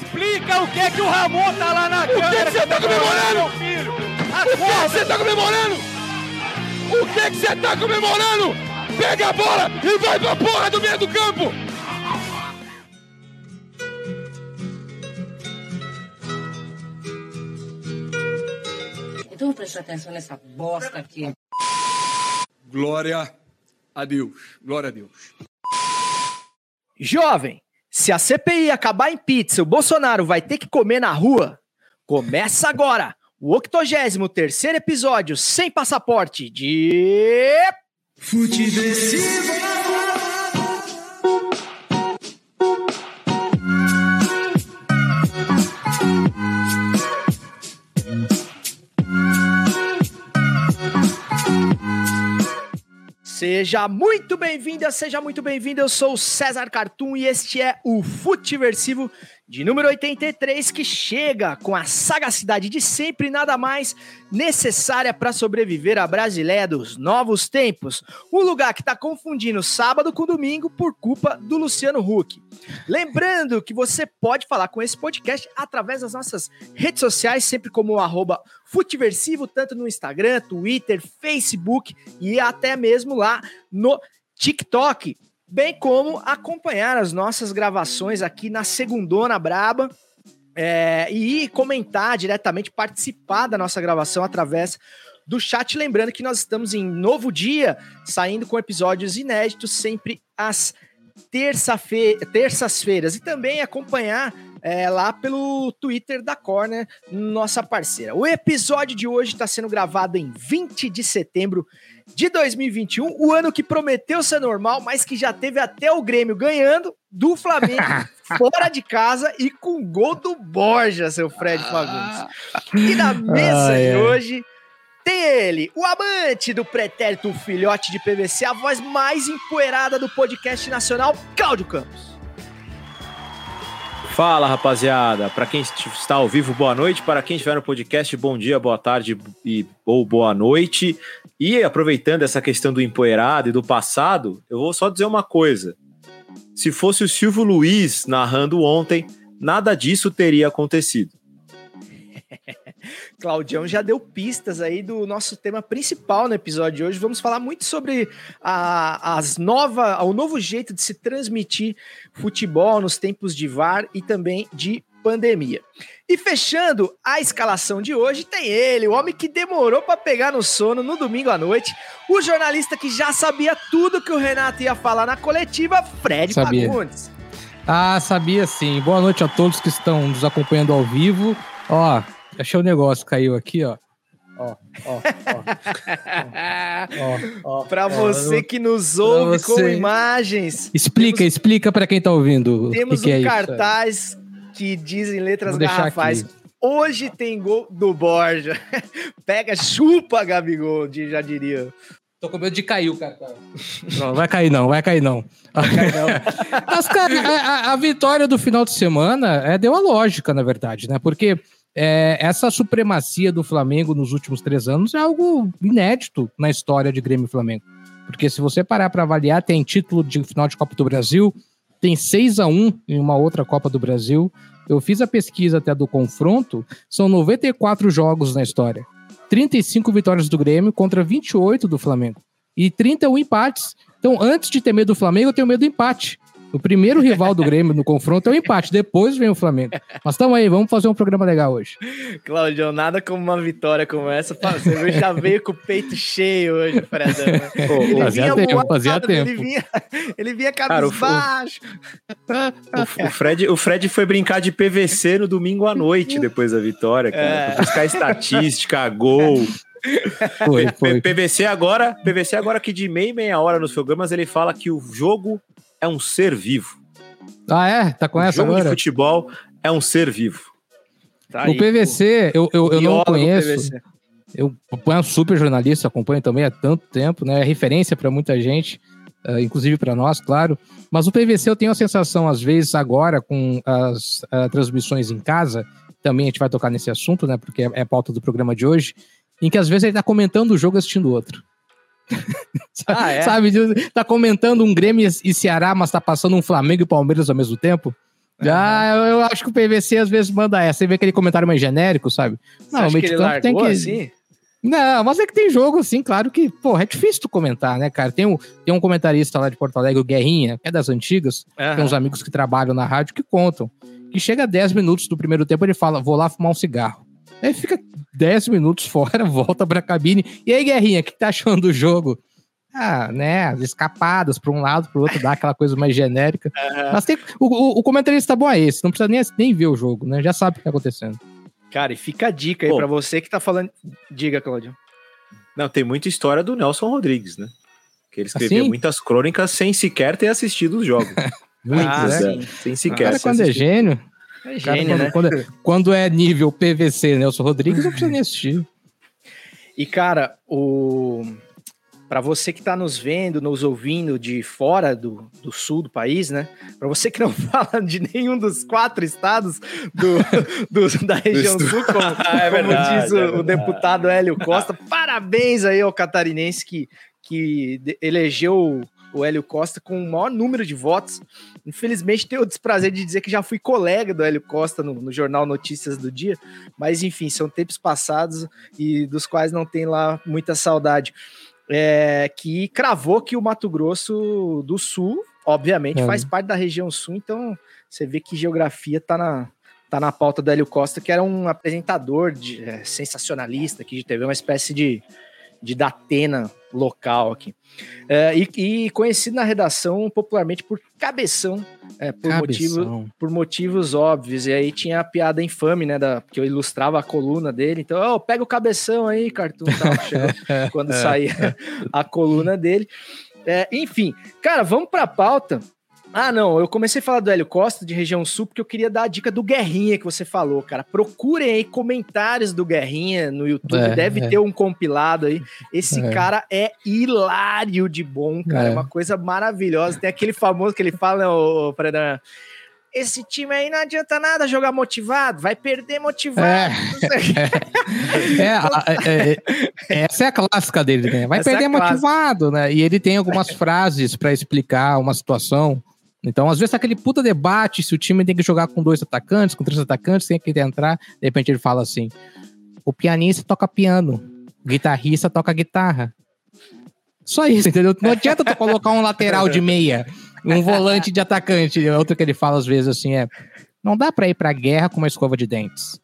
explica o que é que o Ramon tá lá na câmera. O que, é que você tá comemorando? Filho. O que é que você tá comemorando? O que é que você tá comemorando? Pega a bola e vai pra porra do meio do campo! Então vamos prestar atenção nessa bosta aqui. Glória a Deus. Glória a Deus. Jovem, se a CPI acabar em pizza, o Bolsonaro vai ter que comer na rua? Começa agora o 83 episódio sem passaporte de. Futeversivo. Seja muito bem-vinda, seja muito bem-vindo. Eu sou o César Cartoon e este é o Futiversivo de número 83 que chega com a sagacidade de sempre nada mais necessária para sobreviver à Brasileia dos novos tempos. Um lugar que está confundindo sábado com domingo por culpa do Luciano Huck. Lembrando que você pode falar com esse podcast através das nossas redes sociais, sempre como arroba Futiversivo, tanto no Instagram, Twitter, Facebook e até mesmo lá no TikTok bem como acompanhar as nossas gravações aqui na Segundona Braba é, e comentar diretamente, participar da nossa gravação através do chat. Lembrando que nós estamos em novo dia, saindo com episódios inéditos sempre às terça-feira, terças-feiras e também acompanhar é, lá pelo Twitter da Corner, nossa parceira. O episódio de hoje está sendo gravado em 20 de setembro de 2021, o ano que prometeu ser normal, mas que já teve até o Grêmio ganhando do Flamengo fora de casa e com gol do Borja, seu Fred Fagundes. E na mesa de hoje tem ele, o amante do pretérito filhote de PVC, a voz mais empoeirada do podcast nacional, Cláudio Campos. Fala, rapaziada. Para quem está ao vivo, boa noite. Para quem estiver no podcast, bom dia, boa tarde e, ou boa noite. E aproveitando essa questão do empoeirado e do passado, eu vou só dizer uma coisa. Se fosse o Silvio Luiz narrando ontem, nada disso teria acontecido. Claudião já deu pistas aí do nosso tema principal no episódio de hoje. Vamos falar muito sobre a, as nova, o novo jeito de se transmitir futebol nos tempos de VAR e também de pandemia. E fechando a escalação de hoje, tem ele, o homem que demorou para pegar no sono no domingo à noite, o jornalista que já sabia tudo que o Renato ia falar na coletiva, Fred sabia. Fagundes. Ah, sabia sim. Boa noite a todos que estão nos acompanhando ao vivo. Ó, Achei o negócio, caiu aqui, ó. Ó, ó, ó. Para você que nos ouve você... com imagens. Explica, temos... explica para quem tá ouvindo. Temos que um que é cartaz isso, que diz em letras garrafais. Hoje tem gol do Borja. Pega, chupa, Gabigol, já diria. Tô com medo de cair o cartaz. Não, vai cair não, vai cair não. Vai cair não. Mas, cara, a, a, vitória do final de semana é, deu a lógica, na verdade, né? Porque é, essa supremacia do Flamengo nos últimos três anos é algo inédito na história de Grêmio e Flamengo. Porque se você parar para avaliar, tem título de final de Copa do Brasil, tem 6 a 1 em uma outra Copa do Brasil. Eu fiz a pesquisa até do confronto, são 94 jogos na história. 35 vitórias do Grêmio contra 28 do Flamengo. E 31 empates. Então, antes de ter medo do Flamengo, eu tenho medo do empate. O primeiro rival do Grêmio no confronto é o empate, depois vem o Flamengo. Mas estamos aí, vamos fazer um programa legal hoje. Claudio, nada como uma vitória como essa. Você já veio com o peito cheio hoje, Fredão. Ele fazia tempo, moado, fazia tempo. Ele vinha, ele vinha cabisbaixo. O, o, Fred, o Fred foi brincar de PVC no domingo à noite depois da vitória, cara. É. buscar estatística, gol. Foi, foi. PVC agora, PVC agora que de meia e meia hora nos programas ele fala que o jogo é um ser vivo. Ah, é? Tá com essa jogo agora? de futebol é um ser vivo. Tá o aí, PVC, eu, eu, eu não conheço. Eu acompanho um super jornalista, acompanho também há tanto tempo, né? É referência para muita gente, uh, inclusive para nós, claro. Mas o PVC eu tenho a sensação, às vezes, agora, com as uh, transmissões em casa, também a gente vai tocar nesse assunto, né? Porque é, é a pauta do programa de hoje, em que às vezes ele tá comentando o jogo assistindo outro. ah, é? Sabe, tá comentando um Grêmio e Ceará, mas tá passando um Flamengo e Palmeiras ao mesmo tempo. Ah, eu, eu acho que o PVC às vezes manda essa. Você vê aquele comentário mais genérico, sabe? Você acha que ele largou assim? Não, mas é que tem jogo, assim, claro que, pô, é difícil tu comentar, né, cara? Tem um, tem um comentarista lá de Porto Alegre, o Guerrinha, que é das antigas, Aham. tem uns amigos que trabalham na rádio que contam. Que chega a 10 minutos do primeiro tempo, ele fala, vou lá fumar um cigarro. Aí fica 10 minutos fora, volta pra cabine. E aí, Guerrinha, o que tá achando do jogo? Ah, né, as escapadas pra um lado, pro outro, dá aquela coisa mais genérica. Mas tem, o, o, o comentarista bom é esse, não precisa nem, nem ver o jogo, né? Já sabe o que tá acontecendo. Cara, e fica a dica aí Pô. pra você que tá falando. Diga, Claudio. Não, tem muita história do Nelson Rodrigues, né? Que ele escrevia Assim? muitas crônicas sem sequer ter assistido os jogos. Muitos, Ah, né? sim. Sem O sequer. cara, ter quando é assistido. gênio, É cara, gênio, quando, né? quando é, quando é nível PVC Nelson Rodrigues, não precisa nem assistir. E, cara, o. Pra você que tá nos vendo, nos ouvindo de fora do, do sul do país, né? Pra você que não fala de nenhum dos quatro estados do, do- da região Do sul, como, É como verdade, diz o, é o deputado Hélio Costa, parabéns aí ao catarinense que, que elegeu o Hélio Costa com o maior número de votos. Infelizmente, tenho o desprazer de dizer que já fui colega do Hélio Costa no, no jornal Notícias do Dia, mas enfim, são tempos passados e dos quais não tem lá muita saudade. É, que cravou que o Mato Grosso do Sul, obviamente, É. faz parte da região sul, então você vê que geografia tá na, tá na pauta do Hélio Costa, que era um apresentador de, é, sensacionalista aqui de TV, uma espécie de, de Datena local aqui. É, e, e conhecido na redação popularmente por Cabeção, é, por, motivo, Cabeção. por motivos óbvios. E aí tinha a piada infame, né? Da, que eu ilustrava a coluna dele. Então, ó, pega o cabeção aí, Cartoon. Quando saía a coluna dele. É, enfim, cara, vamos pra pauta. Ah, não, eu comecei a falar do Hélio Costa, de região sul, porque eu queria dar a dica do Guerrinha que você falou, cara. Procurem aí comentários do Guerrinha no YouTube, É, deve é. ter um compilado aí. Esse É. cara é hilário de bom, cara. É É. uma coisa maravilhosa. Tem aquele famoso que ele fala, né, ô, Fredan? Esse time aí não adianta nada jogar motivado, vai perder motivado. É. É, a- é, é, essa é a clássica dele, né? Vai Essa é perder motivado, né? E ele tem algumas frases pra explicar uma situação. Então, às vezes, tá aquele puta debate se o time tem que jogar com dois atacantes, com três atacantes, tem que entrar. De repente ele fala assim: o pianista toca piano, o guitarrista toca guitarra. Só isso, entendeu? Não adianta tu colocar um lateral de meia, um volante de atacante. Outro que ele fala às vezes assim é: não dá pra ir pra guerra com uma escova de dentes.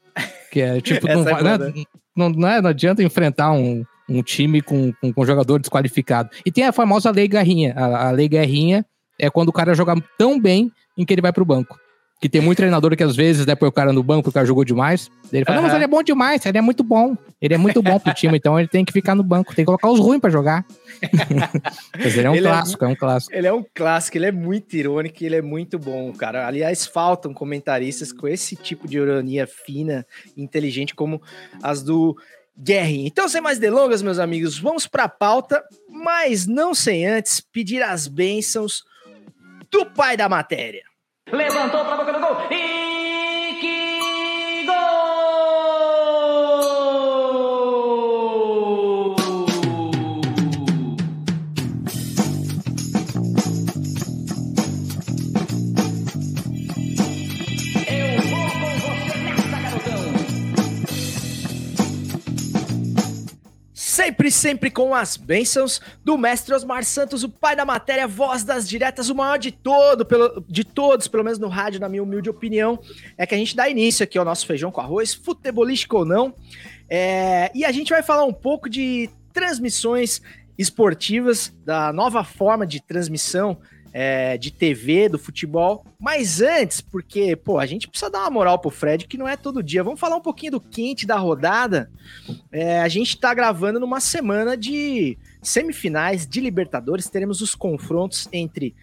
Que é tipo, não, é né? não, não, é- não adianta enfrentar um, um time com, com, com jogador desqualificado. E tem a famosa lei Garrinha. A, a lei Garrinha é quando o cara joga tão bem em que ele vai pro banco. Que tem muito treinador que às vezes né, põe o cara no banco, o cara jogou demais. Ele fala, não, mas ele é bom demais, ele é muito bom. Ele é muito bom pro time, então ele tem que ficar no banco. Tem que colocar os ruins pra jogar. Dizer, ele é um Ele é clássico, é um clássico. Ele é um clássico, ele é muito irônico e ele é muito bom, cara. Aliás, faltam comentaristas com esse tipo de ironia fina inteligente como as do Guerrinha. Então, sem mais delongas, meus amigos, vamos pra pauta, mas não sem antes pedir as bênçãos do pai da matéria. Levantou pra boca do Sempre, sempre com as bênçãos do mestre Osmar Santos, o pai da matéria, voz das diretas, o maior de todo, pelo, de todos, pelo menos no rádio, na minha humilde opinião, é que a gente dá início aqui ao nosso feijão com arroz, futebolístico ou não. É, e a gente vai falar um pouco de transmissões esportivas, da nova forma de transmissão é, de TV, do futebol. Mas antes, porque, pô, a gente precisa dar uma moral pro Fred, que não é todo dia. Vamos falar um pouquinho do quente da rodada. É, a gente tá gravando numa semana de semifinais de Libertadores. Teremos os confrontos entre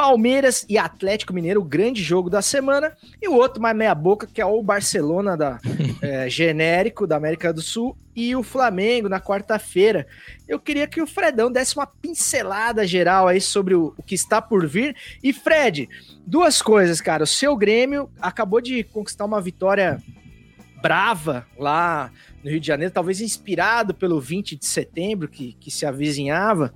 Palmeiras e Atlético Mineiro, o grande jogo da semana. E o outro mais meia-boca, que é o Barcelona da, é, genérico da América do Sul e o Flamengo na quarta-feira. Eu queria que o Fredão desse uma pincelada geral aí sobre o, o que está por vir. E Fred, duas coisas, cara. O seu Grêmio acabou de conquistar uma vitória brava lá no Rio de Janeiro, talvez inspirado pelo 20 de setembro que, que se avizinhava,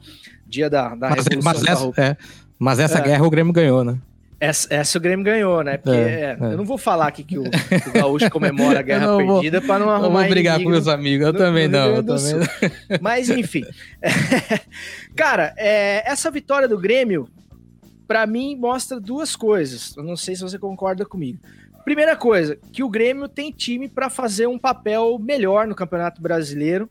dia da, da Mas, Revolução mas essa, Farroupilha. é, mas essa É. guerra o Grêmio ganhou, né? Essa, essa o Grêmio ganhou, né? Porque É, é. eu não vou falar aqui que o, que o Gaúcho comemora a Eu guerra não perdida para não Eu arrumar vou brigar com inimigo meus amigos. Eu no- também no não. Eu também Sul. Mas enfim. Cara, é, essa vitória do Grêmio, pra mim, mostra duas coisas. Eu não sei se você concorda comigo. Primeira coisa, que o Grêmio tem time pra fazer um papel melhor no Campeonato Brasileiro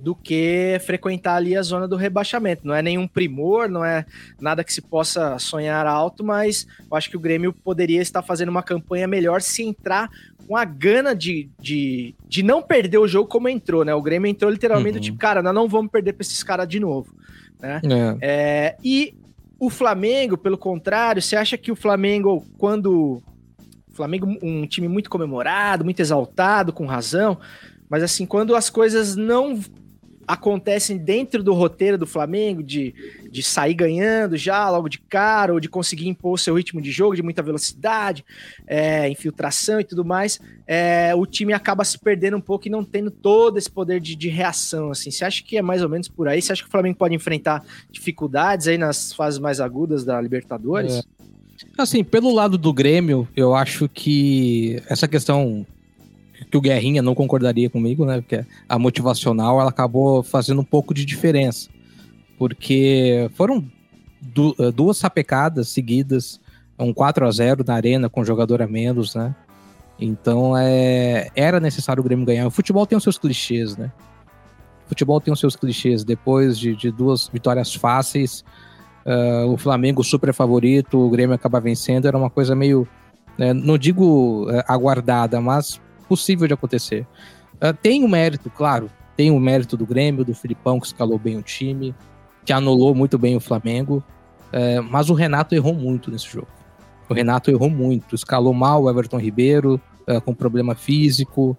do que frequentar ali a zona do rebaixamento. Não é nenhum primor, não é nada que se possa sonhar alto, mas eu acho que o Grêmio poderia estar fazendo uma campanha melhor se entrar com a gana de, de, de não perder o jogo como entrou, né? O Grêmio entrou literalmente Uhum. tipo, cara, nós não vamos perder pra esses caras de novo, né? É. É, e o Flamengo, pelo contrário, você acha que o Flamengo, quando. O Flamengo, um time muito comemorado, muito exaltado, com razão, mas assim, quando as coisas não acontecem dentro do roteiro do Flamengo, de, de sair ganhando já logo de cara, ou de conseguir impor seu ritmo de jogo, de muita velocidade, é, infiltração e tudo mais, é, o time acaba se perdendo um pouco e não tendo todo esse poder de, de reação. Assim, você acha que é mais ou menos por aí? Você acha que o Flamengo pode enfrentar dificuldades aí nas fases mais agudas da Libertadores? É. Assim, pelo lado do Grêmio, eu acho que essa questão que o Guerrinha não concordaria comigo, né? Porque a motivacional ela acabou fazendo um pouco de diferença. Porque foram du- eh, duas sapecadas seguidas, um 4 a 0 na arena com jogador a menos, né? Então é, era necessário o Grêmio ganhar. O futebol tem os seus clichês, né? O futebol tem os seus clichês. Depois de, de duas vitórias fáceis, ah, o Flamengo super favorito, o Grêmio acaba vencendo, era uma coisa meio, né, não digo eh, aguardada, mas possível de acontecer. Ah, tem o mérito, claro, tem o mérito do Grêmio, do Filipão, que escalou bem o time, que anulou muito bem o Flamengo, eh, mas o Renato errou muito nesse jogo. O Renato errou muito, escalou mal o Everton Ribeiro, eh, com problema físico,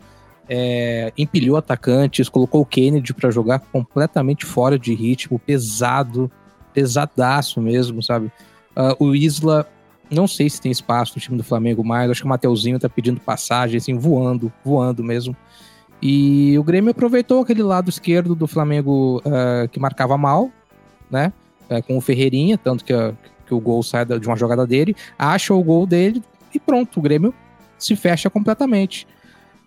eh, empilhou atacantes, colocou o Kennedy para jogar completamente fora de ritmo, pesado, pesadaço mesmo, sabe? Ah, o Isla, não sei se tem espaço no time do Flamengo mais, acho que o Mateuzinho tá pedindo passagem, assim, voando, voando mesmo. E o Grêmio aproveitou aquele lado esquerdo do Flamengo ah, que marcava mal, né? Ah, com o Ferreirinha, tanto que, a- que o gol sai de uma jogada dele, acha o gol dele e pronto, o Grêmio se fecha completamente.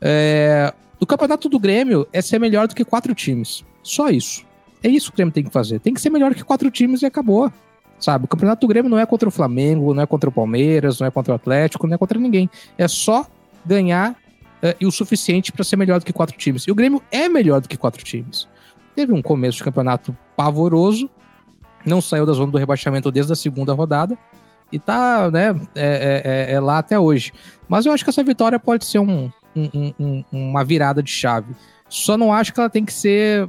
É, o campeonato do Grêmio é ser melhor do que quatro times. Só isso. É isso que o Grêmio tem que fazer. Tem que ser melhor que quatro times e acabou. Sabe? O campeonato do Grêmio não é contra o Flamengo, não é contra o Palmeiras, não é contra o Atlético, não é contra ninguém. É só ganhar eh, e o suficiente para ser melhor do que quatro times. E o Grêmio é melhor do que quatro times. Teve um começo de campeonato pavoroso, não saiu da zona do rebaixamento desde a segunda rodada e tá, né, é, é- é- é lá até hoje. Mas eu acho que essa vitória pode ser um- um- um- um- uma virada de chave. Só não acho que ela tem que ser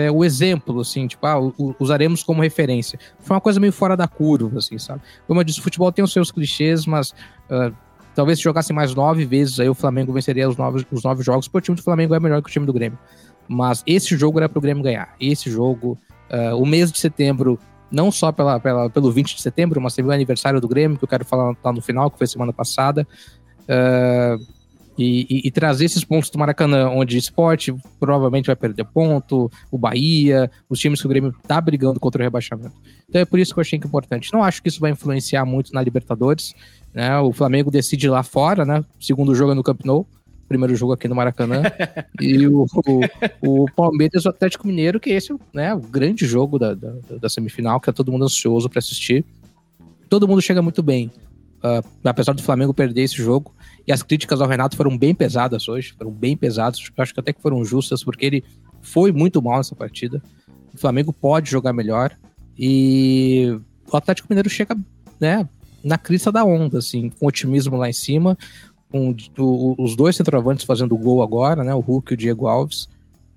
é, o exemplo, assim, tipo, ah, usaremos como referência. Foi uma coisa meio fora da curva, assim, sabe? Como eu disse, o futebol tem os seus clichês, mas ah, talvez se jogasse mais nove vezes, aí o Flamengo venceria os nove, os nove jogos, porque o time do Flamengo é melhor que o time do Grêmio. Mas esse jogo era pro Grêmio ganhar. Esse jogo, ah, o mês de setembro, não só pela, pela- pelo 20 de setembro, mas também o aniversário do Grêmio, que eu quero falar lá no final, que foi semana passada. Ah, e, e- e trazer esses pontos do Maracanã, onde o esporte provavelmente vai perder ponto, o Bahia, os times que o Grêmio tá brigando contra o rebaixamento. Então é por isso que eu achei que é importante. Não acho que isso vai influenciar muito na Libertadores. Né? O Flamengo decide lá fora, né? Segundo jogo é no Camp Nou, primeiro jogo aqui no Maracanã. e o, o, o Palmeiras e o Atlético Mineiro, que esse né, o grande jogo da, da, da semifinal, que tá todo mundo ansioso para assistir. Todo mundo chega muito bem. ah, apesar do Flamengo perder esse jogo, e as críticas ao Renato foram bem pesadas hoje, foram bem pesadas, eu acho que até que foram justas, porque ele foi muito mal nessa partida. O Flamengo pode jogar melhor e o Atlético Mineiro chega, né, na crista da onda, assim, com otimismo lá em cima, com os dois centroavantes fazendo gol agora, né, o Hulk e o Diego Alves,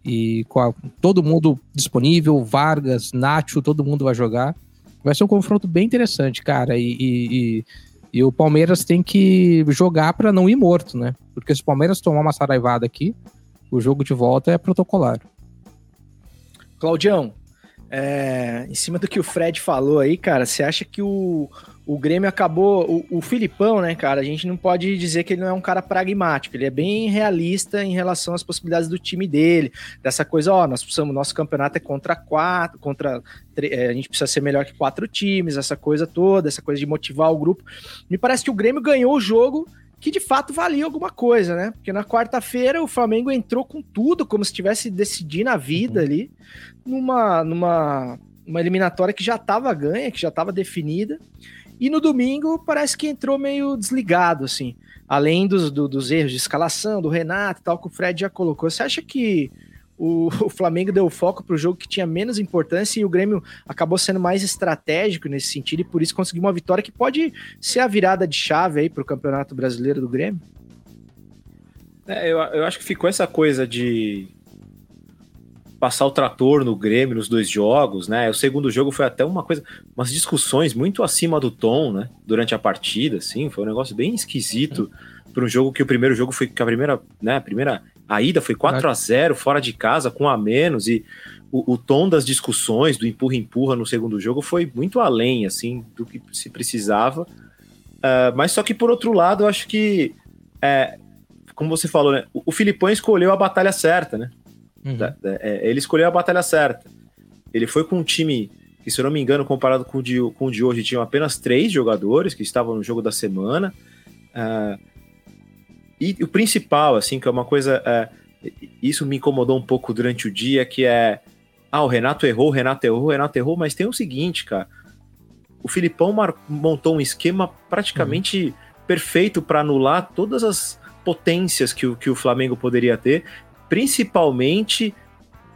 e com a- todo mundo disponível, Vargas, Nacho, todo mundo vai jogar. Vai ser um confronto bem interessante, cara, e, e- e- e o Palmeiras tem que jogar para não ir morto, né? Porque se o Palmeiras tomar uma saraivada aqui, o jogo de volta é protocolar. Claudião, é, em cima do que o Fred falou aí, cara, você acha que o, o Grêmio acabou. O, o, Filipão, né, cara? A gente não pode dizer que ele não é um cara pragmático, ele é bem realista em relação às possibilidades do time dele. Dessa coisa, ó, nós precisamos, nosso campeonato é contra quatro, contra. É, a gente precisa ser melhor que quatro times, essa coisa toda, essa coisa de motivar o grupo. Me parece que o Grêmio ganhou o jogo que de fato valia alguma coisa, né? Porque na quarta-feira o Flamengo entrou com tudo, como se estivesse decidindo a vida uhum. ali, numa, numa uma eliminatória que já estava ganha, que já estava definida. E no domingo parece que entrou meio desligado, assim. Além dos, do, dos erros de escalação, do Renato tal, que o Fred já colocou. Você acha que o, o Flamengo deu foco para o jogo que tinha menos importância e o Grêmio acabou sendo mais estratégico nesse sentido e por isso conseguiu uma vitória que pode ser a virada de chave aí para o Campeonato Brasileiro do Grêmio? É, eu, eu acho que ficou essa coisa de passar o trator no Grêmio nos dois jogos, né? O segundo jogo foi até uma coisa, umas discussões muito acima do tom, né? Durante a partida, assim, foi um negócio bem esquisito para um jogo que o primeiro jogo foi que a primeira, né? A primeira a ida foi 4 a 0 fora de casa com a menos e o, o tom das discussões do empurra empurra no segundo jogo foi muito além, assim, do que se precisava. Uh, mas só que por outro lado, eu acho que é, como você falou, né? O, o Filipão escolheu a batalha certa, né? Uhum. É, ele escolheu a batalha certa. Ele foi com um time que, se eu não me engano, comparado com o de, com o de hoje, tinham apenas três jogadores que estavam no jogo da semana. Uh, e o principal, assim, que é uma coisa. Uh, isso me incomodou um pouco durante o dia, que é. Ah, o Renato errou, o Renato errou, o Renato errou, mas tem o seguinte, cara. O Filipão montou um esquema praticamente uhum. perfeito para anular todas as potências que o, que o Flamengo poderia ter principalmente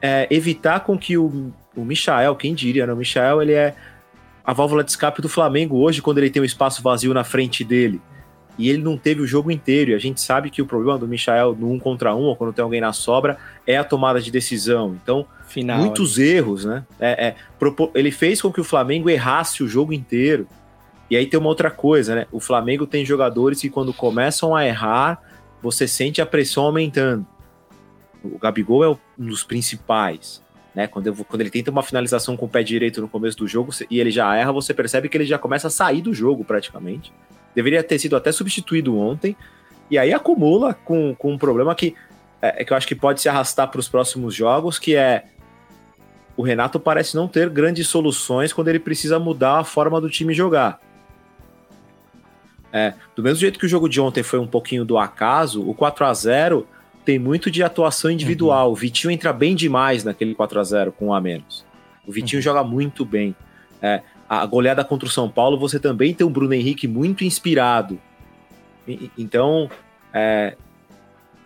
é, evitar com que o, o Michael, quem diria, né? O Michael, ele é a válvula de escape do Flamengo hoje, quando ele tem um espaço vazio na frente dele. E ele não teve o jogo inteiro. E a gente sabe que o problema do Michael no um contra um, ou quando tem alguém na sobra, é a tomada de decisão. Então, Final, muitos erros, né? É, é, ele fez com que o Flamengo errasse o jogo inteiro. E aí tem uma outra coisa, né? O Flamengo tem jogadores que, quando começam a errar, você sente a pressão aumentando. O Gabigol é um dos principais. Né? Quando, eu, quando ele tenta uma finalização com o pé direito no começo do jogo e ele já erra, você percebe que ele já começa a sair do jogo praticamente. Deveria ter sido até substituído ontem. E aí acumula com, com um problema que, é, que eu acho que pode se arrastar para os próximos jogos, que é o Renato parece não ter grandes soluções quando ele precisa mudar a forma do time jogar. É, do mesmo jeito que o jogo de ontem foi um pouquinho do acaso, o 4 a 0 tem muito de atuação individual. Uhum. O Vitinho entra bem demais naquele 4 a 0 com um a menos. O Vitinho uhum. joga muito bem. É, a goleada contra o São Paulo, você também tem um Bruno Henrique muito inspirado. E, então, é,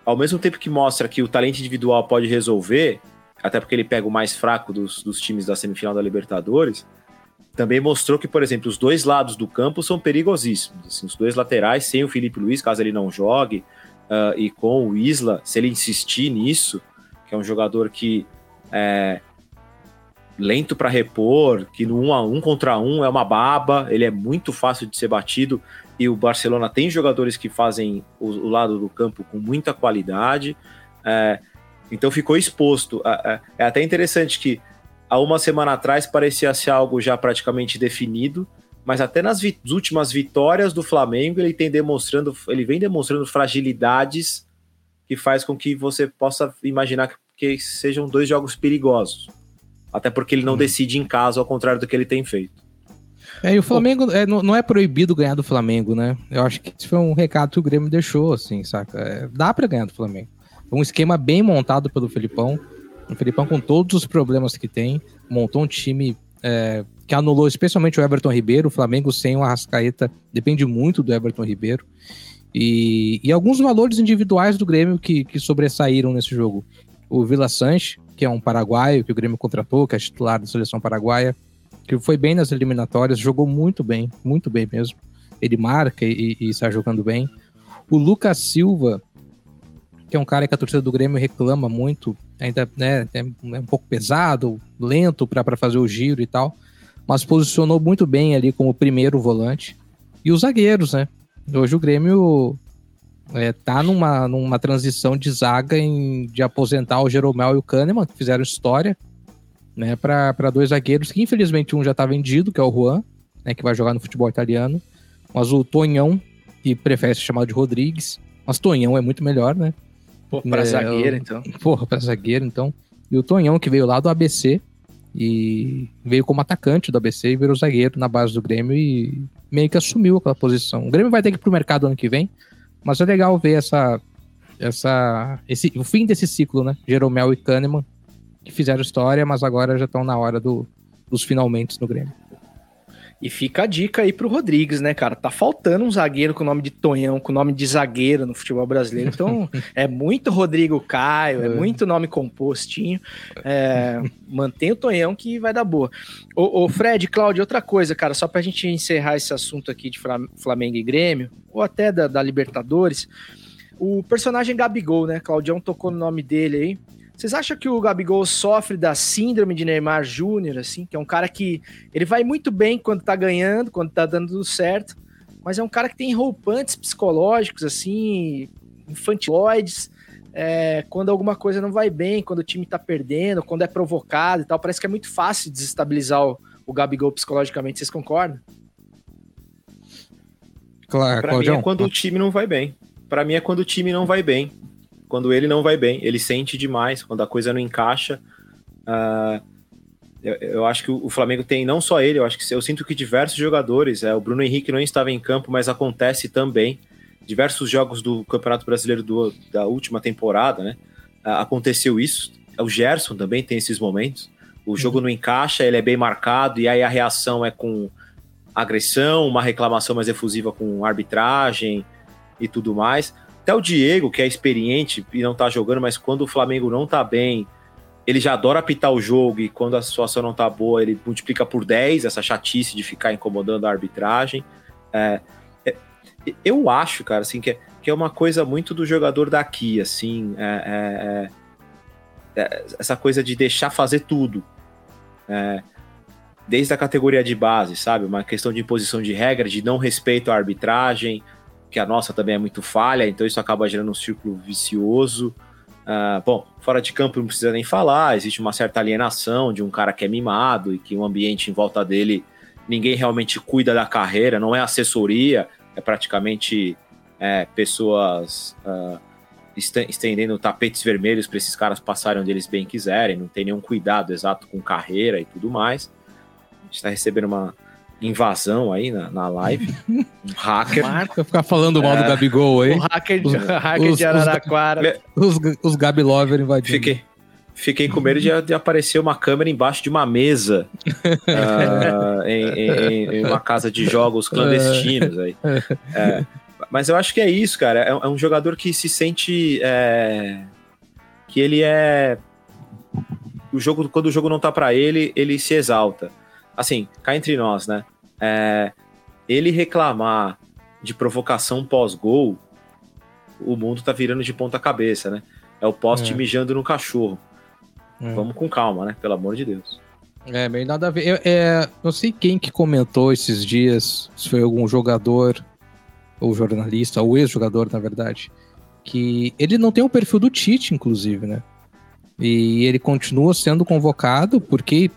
ao mesmo tempo que mostra que o talento individual pode resolver, até porque ele pega o mais fraco dos, dos times da semifinal da Libertadores, também mostrou que, por exemplo, os dois lados do campo são perigosíssimos. Assim, os dois laterais, sem o Felipe Luiz, caso ele não jogue, uh, e com o Isla, se ele insistir nisso, que é um jogador que é lento para repor, que no um a um contra um é uma baba, ele é muito fácil de ser batido e o Barcelona tem jogadores que fazem o, o lado do campo com muita qualidade, é, então ficou exposto. É, é até interessante que há uma semana atrás parecia ser algo já praticamente definido, mas até nas vi últimas vitórias do Flamengo, ele tem demonstrando, ele vem demonstrando fragilidades que faz com que você possa imaginar que, que sejam dois jogos perigosos. Até porque ele não hum. decide em casa, ao contrário do que ele tem feito. É, e o Flamengo é, não, é proibido ganhar do Flamengo, né? Eu acho que esse foi um recado que o Grêmio deixou, assim, saca? É, dá para ganhar do Flamengo. Um esquema bem montado pelo Felipão. O Felipão, com todos os problemas que tem, montou um time é, que anulou especialmente o Everton Ribeiro. O Flamengo sem o Arrascaeta depende muito do Everton Ribeiro. E, e alguns valores individuais do Grêmio que, que sobressaíram nesse jogo. O Vila Sanches, que é um paraguaio que o Grêmio contratou, que é titular da seleção paraguaia, que foi bem nas eliminatórias, jogou muito bem, muito bem mesmo. Ele marca e, e está jogando bem. O Lucas Silva, que é um cara que a torcida do Grêmio reclama muito, ainda né, é, é um pouco pesado, lento para fazer o giro e tal mas posicionou muito bem ali como primeiro volante. E os zagueiros, né? Hoje o Grêmio é, tá numa, numa transição de zaga em, de aposentar o Jeromel e o Kahneman, que fizeram história, né? Para dois zagueiros, que infelizmente um já tá vendido, que é o Juan, né, que vai jogar no futebol italiano. Mas o Tonhão, que prefere ser chamado de Rodrigues, mas Tonhão é muito melhor, né? Pô, pra É, zagueiro, então. Porra, pra zagueiro, então. E o Tonhão, que veio lá do ABC e veio como atacante do ABC e virou zagueiro na base do Grêmio e meio que assumiu aquela posição. O Grêmio vai ter que ir pro mercado ano que vem, mas é legal ver essa. essa esse, o fim desse ciclo, né? Jeromel e Kahneman, que fizeram história, mas agora já estão na hora do, dos finalmente no Grêmio. E fica a dica aí pro Rodrigues, né, cara? Tá faltando um zagueiro com o nome de Tonhão, com o nome de zagueiro no futebol brasileiro. Então, é muito Rodrigo Caio, é, É. muito nome compostinho. É, mantém o Tonhão que vai dar boa. Ô, ô Fred, Cláudio, outra coisa, cara, só pra gente encerrar esse assunto aqui de Flam- Flamengo e Grêmio, ou até da, da Libertadores, o personagem Gabigol, né? Claudião tocou no nome dele aí. Vocês acham que o Gabigol sofre da síndrome de Neymar Júnior, assim? Que é um cara que ele vai muito bem quando tá ganhando, quando tá dando tudo certo, mas é um cara que tem roupantes psicológicos, assim, infantiloides, é, quando alguma coisa não vai bem, quando o time tá perdendo, quando é provocado e tal. Parece que é muito fácil desestabilizar o, o Gabigol psicologicamente, vocês concordam? Claro, Pra mim é quando o time não vai bem. Pra mim é quando o time não vai bem. Quando ele não vai bem. Ele sente demais. Quando a coisa não encaixa. ah, eu, eu acho que o Flamengo tem não só ele, eu acho que eu sinto que diversos jogadores. É, o Bruno Henrique não estava em campo, mas acontece também. Diversos jogos do Campeonato Brasileiro do- da última temporada, né? ah, aconteceu isso. O Gerson também tem esses momentos. O jogo não encaixa, ele é bem marcado, e aí a reação é com agressão, uma reclamação mais efusiva com arbitragem e tudo mais. Até o Diego, que é experiente e não tá jogando, mas quando o Flamengo não tá bem, ele já adora apitar o jogo e quando a situação não tá boa, ele multiplica por 10 essa chatice de ficar incomodando a arbitragem. É, é, eu acho, cara, assim, que é, que é uma coisa muito do jogador daqui, assim, é, é, é, essa coisa de deixar fazer tudo. É, desde a categoria de base, sabe? Uma questão de imposição de regra, de não respeito à arbitragem, que a nossa também é muito falha, então isso acaba gerando um círculo vicioso. Ah, bom, fora de campo não precisa nem falar, existe uma certa alienação de um cara que é mimado e que o ambiente em volta dele, ninguém realmente cuida da carreira, não é assessoria, é praticamente é, pessoas esten- estendendo tapetes vermelhos para esses caras passarem onde eles bem quiserem, não tem nenhum cuidado exato com carreira e tudo mais. A gente está recebendo uma invasão aí na, na live, um hacker. Vai ficar falando mal do Gabigol aí. O hacker, Os- o hacker os- de Araraquara. Os, os Gabi Lover invadindo. Fiquei, fiquei com medo de, de aparecer uma câmera embaixo de uma mesa ah, em, em- em uma casa de jogos clandestinos aí. É, mas eu acho que é isso, cara. É, é um jogador que se sente é, que ele é o jogo quando o jogo não tá pra ele, ele se exalta. Assim, cá entre nós, né? É, ele reclamar de provocação pós-gol, o mundo tá virando de ponta cabeça, né? É o poste É. mijando no cachorro. É. Vamos com calma, né? Pelo amor de Deus. É, meio nada a ver. Eu, é, não sei quem que comentou esses dias, se foi algum jogador, ou jornalista, ou ex-jogador, na verdade, que ele não tem o perfil do Tite, inclusive, né? E ele continua sendo convocado porque,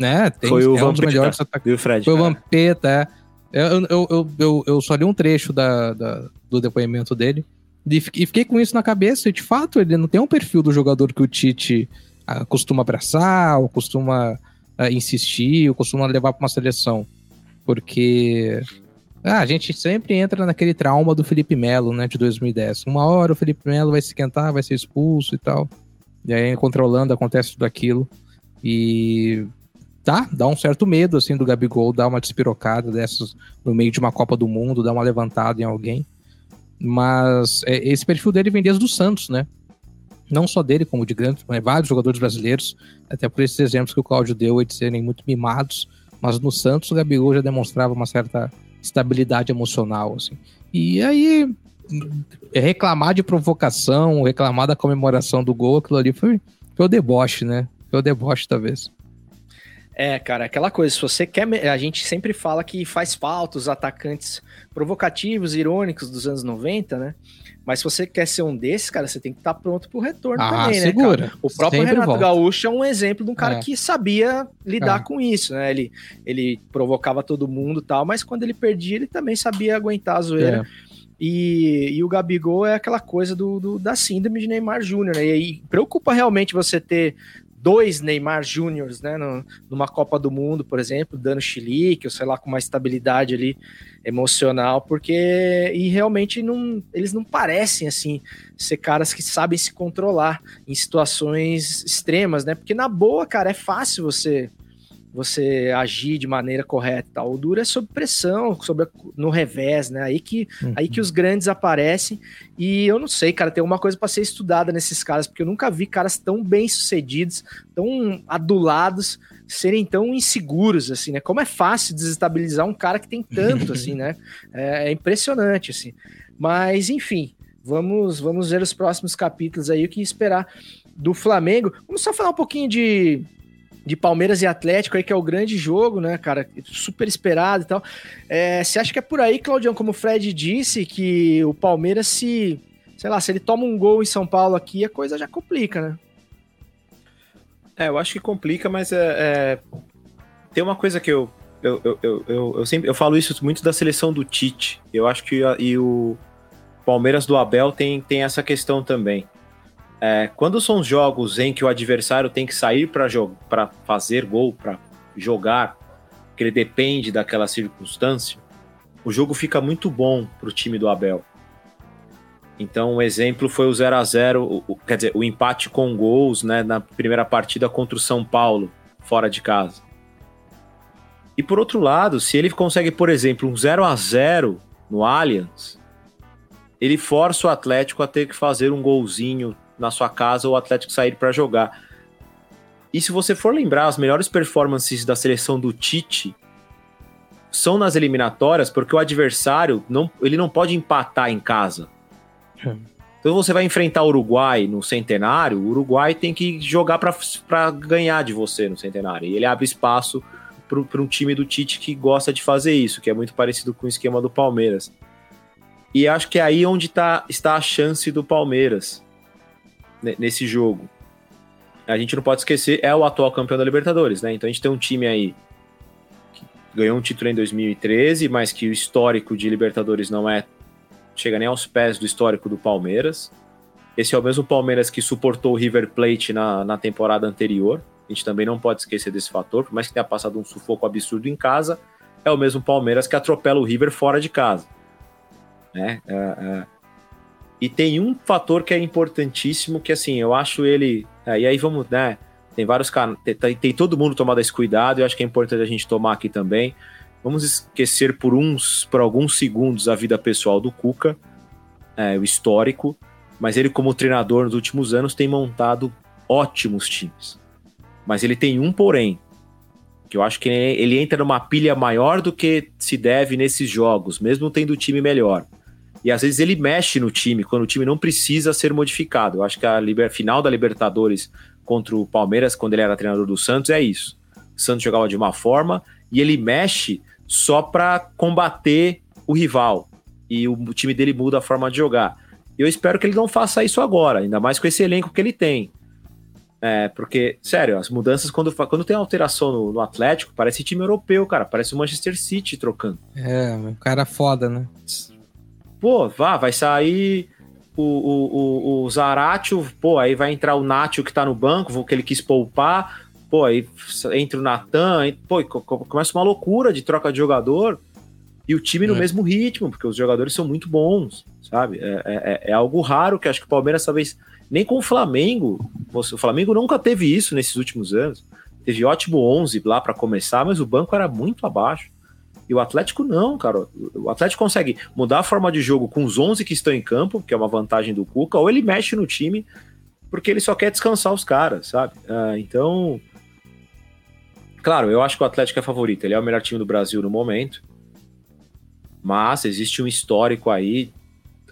né, tem, Foi o é um dos melhores atacantes. Viu, Fred? Foi o Vampeta, é. Eu, eu, eu, eu, eu só li um trecho da, da- do depoimento dele e fi- fiquei com isso na cabeça. E de fato, ele não tem um perfil do jogador que o Tite ah, costuma abraçar, ou costuma ah, insistir, ou costuma levar para uma seleção. Porque ah, a gente sempre entra naquele trauma do Felipe Melo, né, de 2010. Uma hora o Felipe Melo vai se esquentar, vai ser expulso e tal. E aí, controlando, acontece tudo aquilo. E tá, dá um certo medo, assim, do Gabigol dar uma despirocada dessas no meio de uma Copa do Mundo, dar uma levantada em alguém. Mas é, esse perfil dele vem desde o Santos, né? Não só dele, como de grandes, mas vários jogadores brasileiros, até por esses exemplos que o Cláudio deu de serem muito mimados. Mas no Santos, o Gabigol já demonstrava uma certa estabilidade emocional, assim. E aí, reclamar de provocação, reclamar da comemoração do gol, aquilo ali foi, foi o deboche, né? Foi o deboche, talvez. É, cara, aquela coisa, se você quer. A gente sempre fala que faz falta os atacantes provocativos, irônicos dos anos 90, né? Mas se você quer ser um desses, cara, você tem que estar pronto pro retorno Ah, também, né? segura. Cara? O próprio Sempre Renato volta. Gaúcho é um exemplo de um cara É. que sabia lidar É. com isso, né? Ele, ele provocava todo mundo e tal, mas quando ele perdia, ele também sabia aguentar a zoeira. É. E, e o Gabigol é aquela coisa do, do- da síndrome de Neymar Júnior, né? E aí preocupa realmente você ter dois Neymar Júniors, né? no- numa Copa do Mundo, por exemplo, dando chilique, ou sei lá, com uma estabilidade ali emocional, porque e realmente não, eles não parecem assim ser caras que sabem se controlar em situações extremas, né? Porque na boa, cara, é fácil você você agir de maneira correta. O duro é sob pressão, sobre no revés, né? Aí que Aí que os grandes aparecem. E eu não sei, cara, tem uma coisa para ser estudada nesses caras, porque eu nunca vi caras tão bem sucedidos, tão adulados, serem tão inseguros, assim, né? Como é fácil desestabilizar um cara que tem tanto, assim, né? É, é impressionante, assim. Mas, enfim, vamos, vamos ver os próximos capítulos aí, o que esperar do Flamengo. Vamos só falar um pouquinho de. De Palmeiras e Atlético aí, que é o grande jogo, né, cara? Super esperado e tal. É, você acha que é por aí, Claudião, como o Fred disse, que o Palmeiras se. Sei lá, se ele toma um gol em São Paulo aqui, a coisa já complica, né? É, eu acho que complica, mas é, é- tem uma coisa que eu eu, eu, eu, eu, sempre eu falo isso muito da seleção do Tite. Eu acho que e o Palmeiras do Abel tem, tem essa questão também. É, quando são jogos em que o adversário tem que sair para fazer gol, para jogar, que ele depende daquela circunstância, o jogo fica muito bom para o time do Abel. Então, um exemplo foi o 0 a 0 o- o- quer dizer, o empate com gols né, na primeira partida contra o São Paulo, fora de casa. E por outro lado, se ele consegue, por exemplo, um 0 a 0 no Allianz, ele força o Atlético a ter que fazer um golzinho na sua casa ou o Atlético sair para jogar. E se você for lembrar, as melhores performances da seleção do Tite são nas eliminatórias, porque o adversário não, ele não pode empatar em casa. Então você vai enfrentar o Uruguai no centenário, o Uruguai tem que jogar para ganhar de você no centenário. E ele abre espaço para um time do Tite que gosta de fazer isso, que é muito parecido com o esquema do Palmeiras. E acho que é aí onde tá, está a chance do Palmeiras nesse jogo. A gente não pode esquecer, é o atual campeão da Libertadores, né? Então a gente tem um time aí que ganhou um título em 2013, mas que o histórico de Libertadores não é chega nem aos pés do histórico do Palmeiras. Esse é o mesmo Palmeiras que suportou o River Plate na, na temporada anterior. A gente também não pode esquecer desse fator, por mais que tenha passado um sufoco absurdo em casa, é o mesmo Palmeiras que atropela o River fora de casa. Né? É, é. E tem um fator que é importantíssimo, que assim, eu acho ele. é, e aí vamos, né? Tem vários caras. Tem, tem- todo mundo tomado esse cuidado, eu acho que é importante a gente tomar aqui também. Vamos esquecer por uns, por alguns segundos a vida pessoal do Cuca, é, o histórico, mas ele, como treinador nos últimos anos, tem montado ótimos times. Mas ele tem um porém, que eu acho que ele entra numa pilha maior do que se deve nesses jogos, mesmo tendo o time melhor. E às vezes ele mexe no time quando o time não precisa ser modificado. Eu acho que a final da Libertadores contra o Palmeiras, quando ele era treinador do Santos, é isso. O Santos jogava de uma forma e ele mexe só para combater o rival. E o time dele muda a forma de jogar. Eu espero que ele não faça isso agora, ainda mais com esse elenco que ele tem. É, porque, sério, as mudanças, quando, quando tem alteração no, no Atlético, parece time europeu, cara. Parece o Manchester City trocando. É, um cara foda, né? Pô, vá, vai sair o, o, o, o Zaratio, pô, aí vai entrar o Nacho que tá no banco, que ele quis poupar, pô, aí entra o Natan, pô, co- co- começa uma loucura de troca de jogador e o time no É. mesmo ritmo, porque os jogadores são muito bons, sabe? É, é- é algo raro que acho que o Palmeiras talvez nem com o Flamengo, o Flamengo nunca teve isso nesses últimos anos. Teve ótimo 11 lá para começar, mas o banco era muito abaixo. E o Atlético não, cara. O Atlético consegue mudar a forma de jogo com os 11 que estão em campo, que é uma vantagem do Cuca, ou ele mexe no time porque ele só quer descansar os caras, sabe? Ah, então, claro, eu acho que o Atlético é favorito. Ele é o melhor time do Brasil no momento. Mas existe um histórico aí,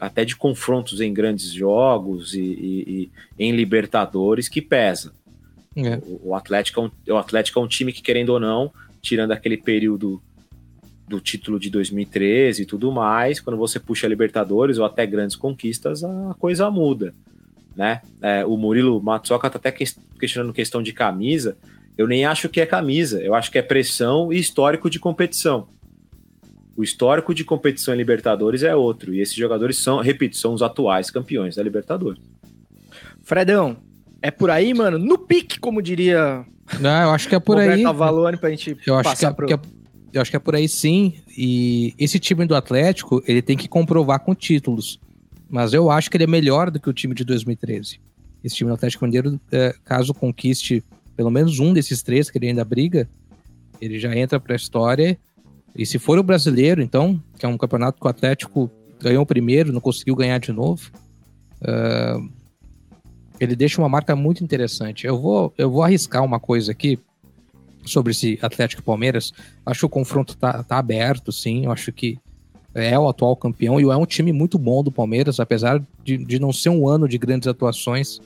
até de confrontos em grandes jogos e, e- e em Libertadores, que pesa. É. O, o, Atlético é um, o Atlético é um time que, querendo ou não, tirando aquele período do título de 2013 e tudo mais, quando você puxa Libertadores ou até grandes conquistas, a coisa muda, né? É, o Murilo Matsuoka tá até questionando questão de camisa, eu nem acho que é camisa, eu acho que é pressão e histórico de competição. O histórico de competição em Libertadores é outro, e esses jogadores são, repito, são os atuais campeões da Libertadores. Fredão, é por aí, mano? No pique, como diria. Não, eu acho que é por Roberto aí. Avalone pra gente eu acho que é, pro... que é, eu acho que é por aí sim. E esse time do Atlético, ele tem que comprovar com títulos. Mas eu acho que ele é melhor do que o time de 2013. Esse time do Atlético Mineiro, é, caso conquiste pelo menos um desses três que ele ainda briga, ele já entra para a história. E se for o brasileiro, então, que é um campeonato que o Atlético ganhou o primeiro, não conseguiu ganhar de novo, uh, ele deixa uma marca muito interessante. Eu vou, eu vou arriscar uma coisa aqui, sobre esse Atlético Palmeiras. Acho que o confronto tá, tá aberto, sim. Eu acho que é o atual campeão e é um time muito bom do Palmeiras, apesar de, de não ser um ano de grandes atuações.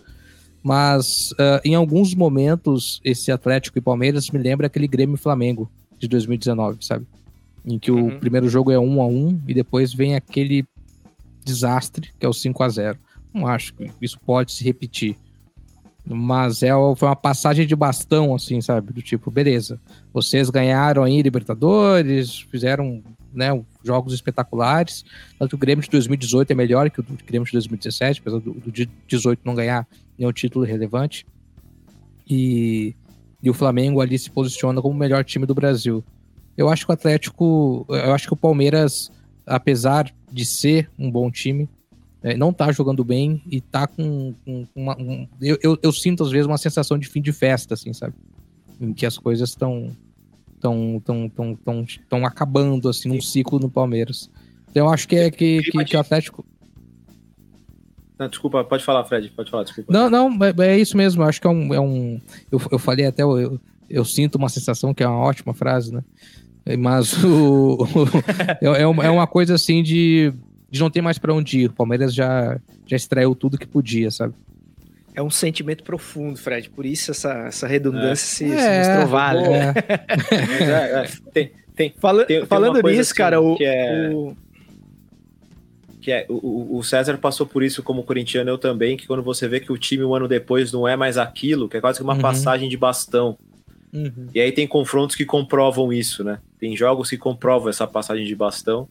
Mas uh, em alguns momentos, esse Atlético e Palmeiras me lembra aquele Grêmio Flamengo de 2019, sabe? Em que uhum. o primeiro jogo é 1 a 1 e depois vem aquele desastre que é o 5 a 0 Não acho que isso pode se repetir. Mas é, foi uma passagem de bastão, assim, sabe? Do tipo, beleza, vocês ganharam aí Libertadores, fizeram né, jogos espetaculares. Tanto o Grêmio de 2018 é melhor que o Grêmio de 2017, apesar do, do de 18 não ganhar nenhum título relevante. E, e o Flamengo ali se posiciona como o melhor time do Brasil. Eu acho que o Atlético, eu acho que o Palmeiras, apesar de ser um bom time, é, não tá jogando bem e tá com, com uma. Um, eu, eu, eu, sinto às vezes uma sensação de fim de festa, assim, sabe? Em que as coisas estão tão, tão, tão, tão, tão acabando, assim, num ciclo no Palmeiras. Então eu acho que é que, que, que o Atlético. Não, desculpa, pode falar, Fred, pode falar, desculpa. Não, não, é, é isso mesmo, eu acho que é um. É um eu, eu falei até, eu, eu sinto uma sensação que é uma ótima frase, né? Mas o, o é, é uma coisa assim de de não ter mais para onde ir. O Palmeiras já, já extraiu tudo que podia, sabe? É um sentimento profundo, Fred. Por isso essa, essa redundância é. se, é, se mostrou válida. É. é. tem, tem, Fala, tem, falando nisso, assim, cara, o, que é, o... que é o, o César passou por isso como corintiano, eu também, que quando você vê que o time um ano depois não é mais aquilo, que é quase que uma uhum. passagem de bastão. Uhum. E aí tem confrontos que comprovam isso, né? Tem jogos que comprovam essa passagem de bastão.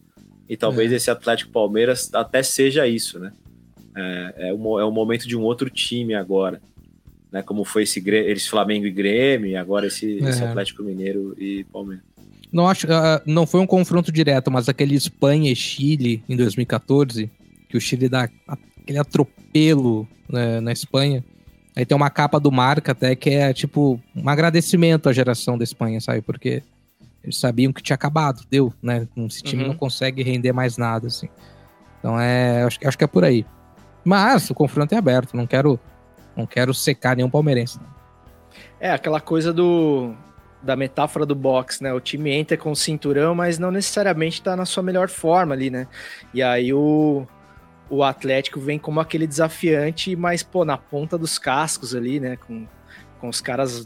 E talvez é. esse Atlético Palmeiras até seja isso, né? É, é, um, é um momento de um outro time agora. Né, como foi esse, esse Flamengo e Grêmio, e agora esse, é. esse Atlético Mineiro e Palmeiras. Não, acho, uh, não foi um confronto direto, mas aquele Espanha e Chile em 2014, que o Chile dá aquele atropelo né, na Espanha. Aí tem uma capa do Marca até que é tipo um agradecimento à geração da Espanha, sabe? Porque eles sabiam que tinha acabado, deu, né? Esse time uhum. não consegue render mais nada, assim. Então é. Acho, acho que é por aí. Mas o confronto é aberto, não quero, não quero secar nenhum palmeirense. É, aquela coisa do. Da metáfora do boxe, né? O time entra com o cinturão, mas não necessariamente está na sua melhor forma ali, né? E aí o, o Atlético vem como aquele desafiante, mas, pô, na ponta dos cascos ali, né? Com, com os caras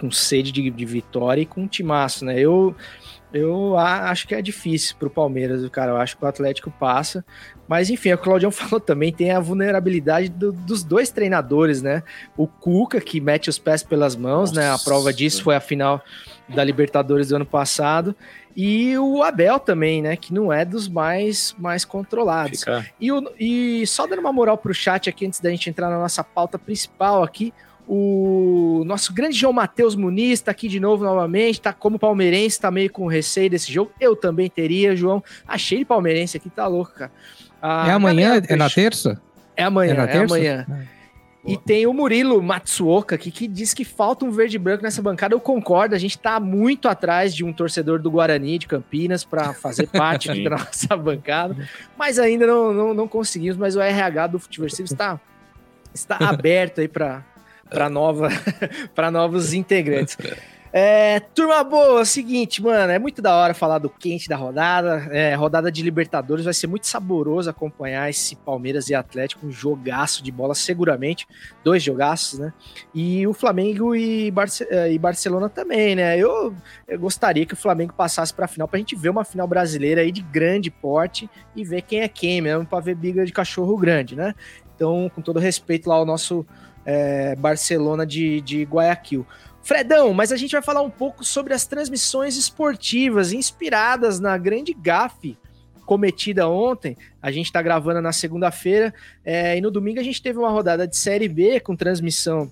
com sede de, de vitória e com um timaço, né? Eu, eu acho que é difícil para o Palmeiras, cara. Eu acho que o Atlético passa. Mas enfim, o Claudião falou também, tem a vulnerabilidade do, dos dois treinadores, né? O Cuca, que mete os pés pelas mãos, Nossa. né? A prova disso foi a final da Libertadores do ano passado. E o Abel também, né? Que não é dos mais, mais controlados. E, o, e só dando uma moral pro chat aqui, antes da gente entrar na nossa pauta principal aqui, o nosso grande João Matheus Muniz está aqui de novo novamente, tá como palmeirense, tá meio com receio desse jogo. Eu também teria, João. Achei de palmeirense aqui, tá louco, cara. Ah, é amanhã? É na terça? É amanhã, é, na é terça? amanhã. É. E tem o Murilo Matsuoka aqui que diz que falta um verde branco nessa bancada. Eu concordo, a gente tá muito atrás de um torcedor do Guarani de Campinas para fazer parte da nossa bancada, mas ainda não, não, não, conseguimos. Mas o RH do Futiversivo está, está aberto aí para para nova para novos integrantes. É, turma boa, é o seguinte, mano, é muito da hora falar do quente da rodada. É, rodada de Libertadores vai ser muito saboroso acompanhar esse Palmeiras e Atlético, um jogaço de bola, seguramente. Dois jogaços, né? E o Flamengo e, Barce e Barcelona também, né? Eu, eu, gostaria que o Flamengo passasse pra final pra gente ver uma final brasileira aí de grande porte e ver quem é quem mesmo, pra ver briga de cachorro grande, né? Então, com todo respeito lá ao nosso é, Barcelona de, de Guayaquil. Fredão, mas a gente vai falar um pouco sobre as transmissões esportivas inspiradas na grande gafe cometida ontem. A gente está gravando na segunda-feira é, e no domingo a gente teve uma rodada de Série B com transmissão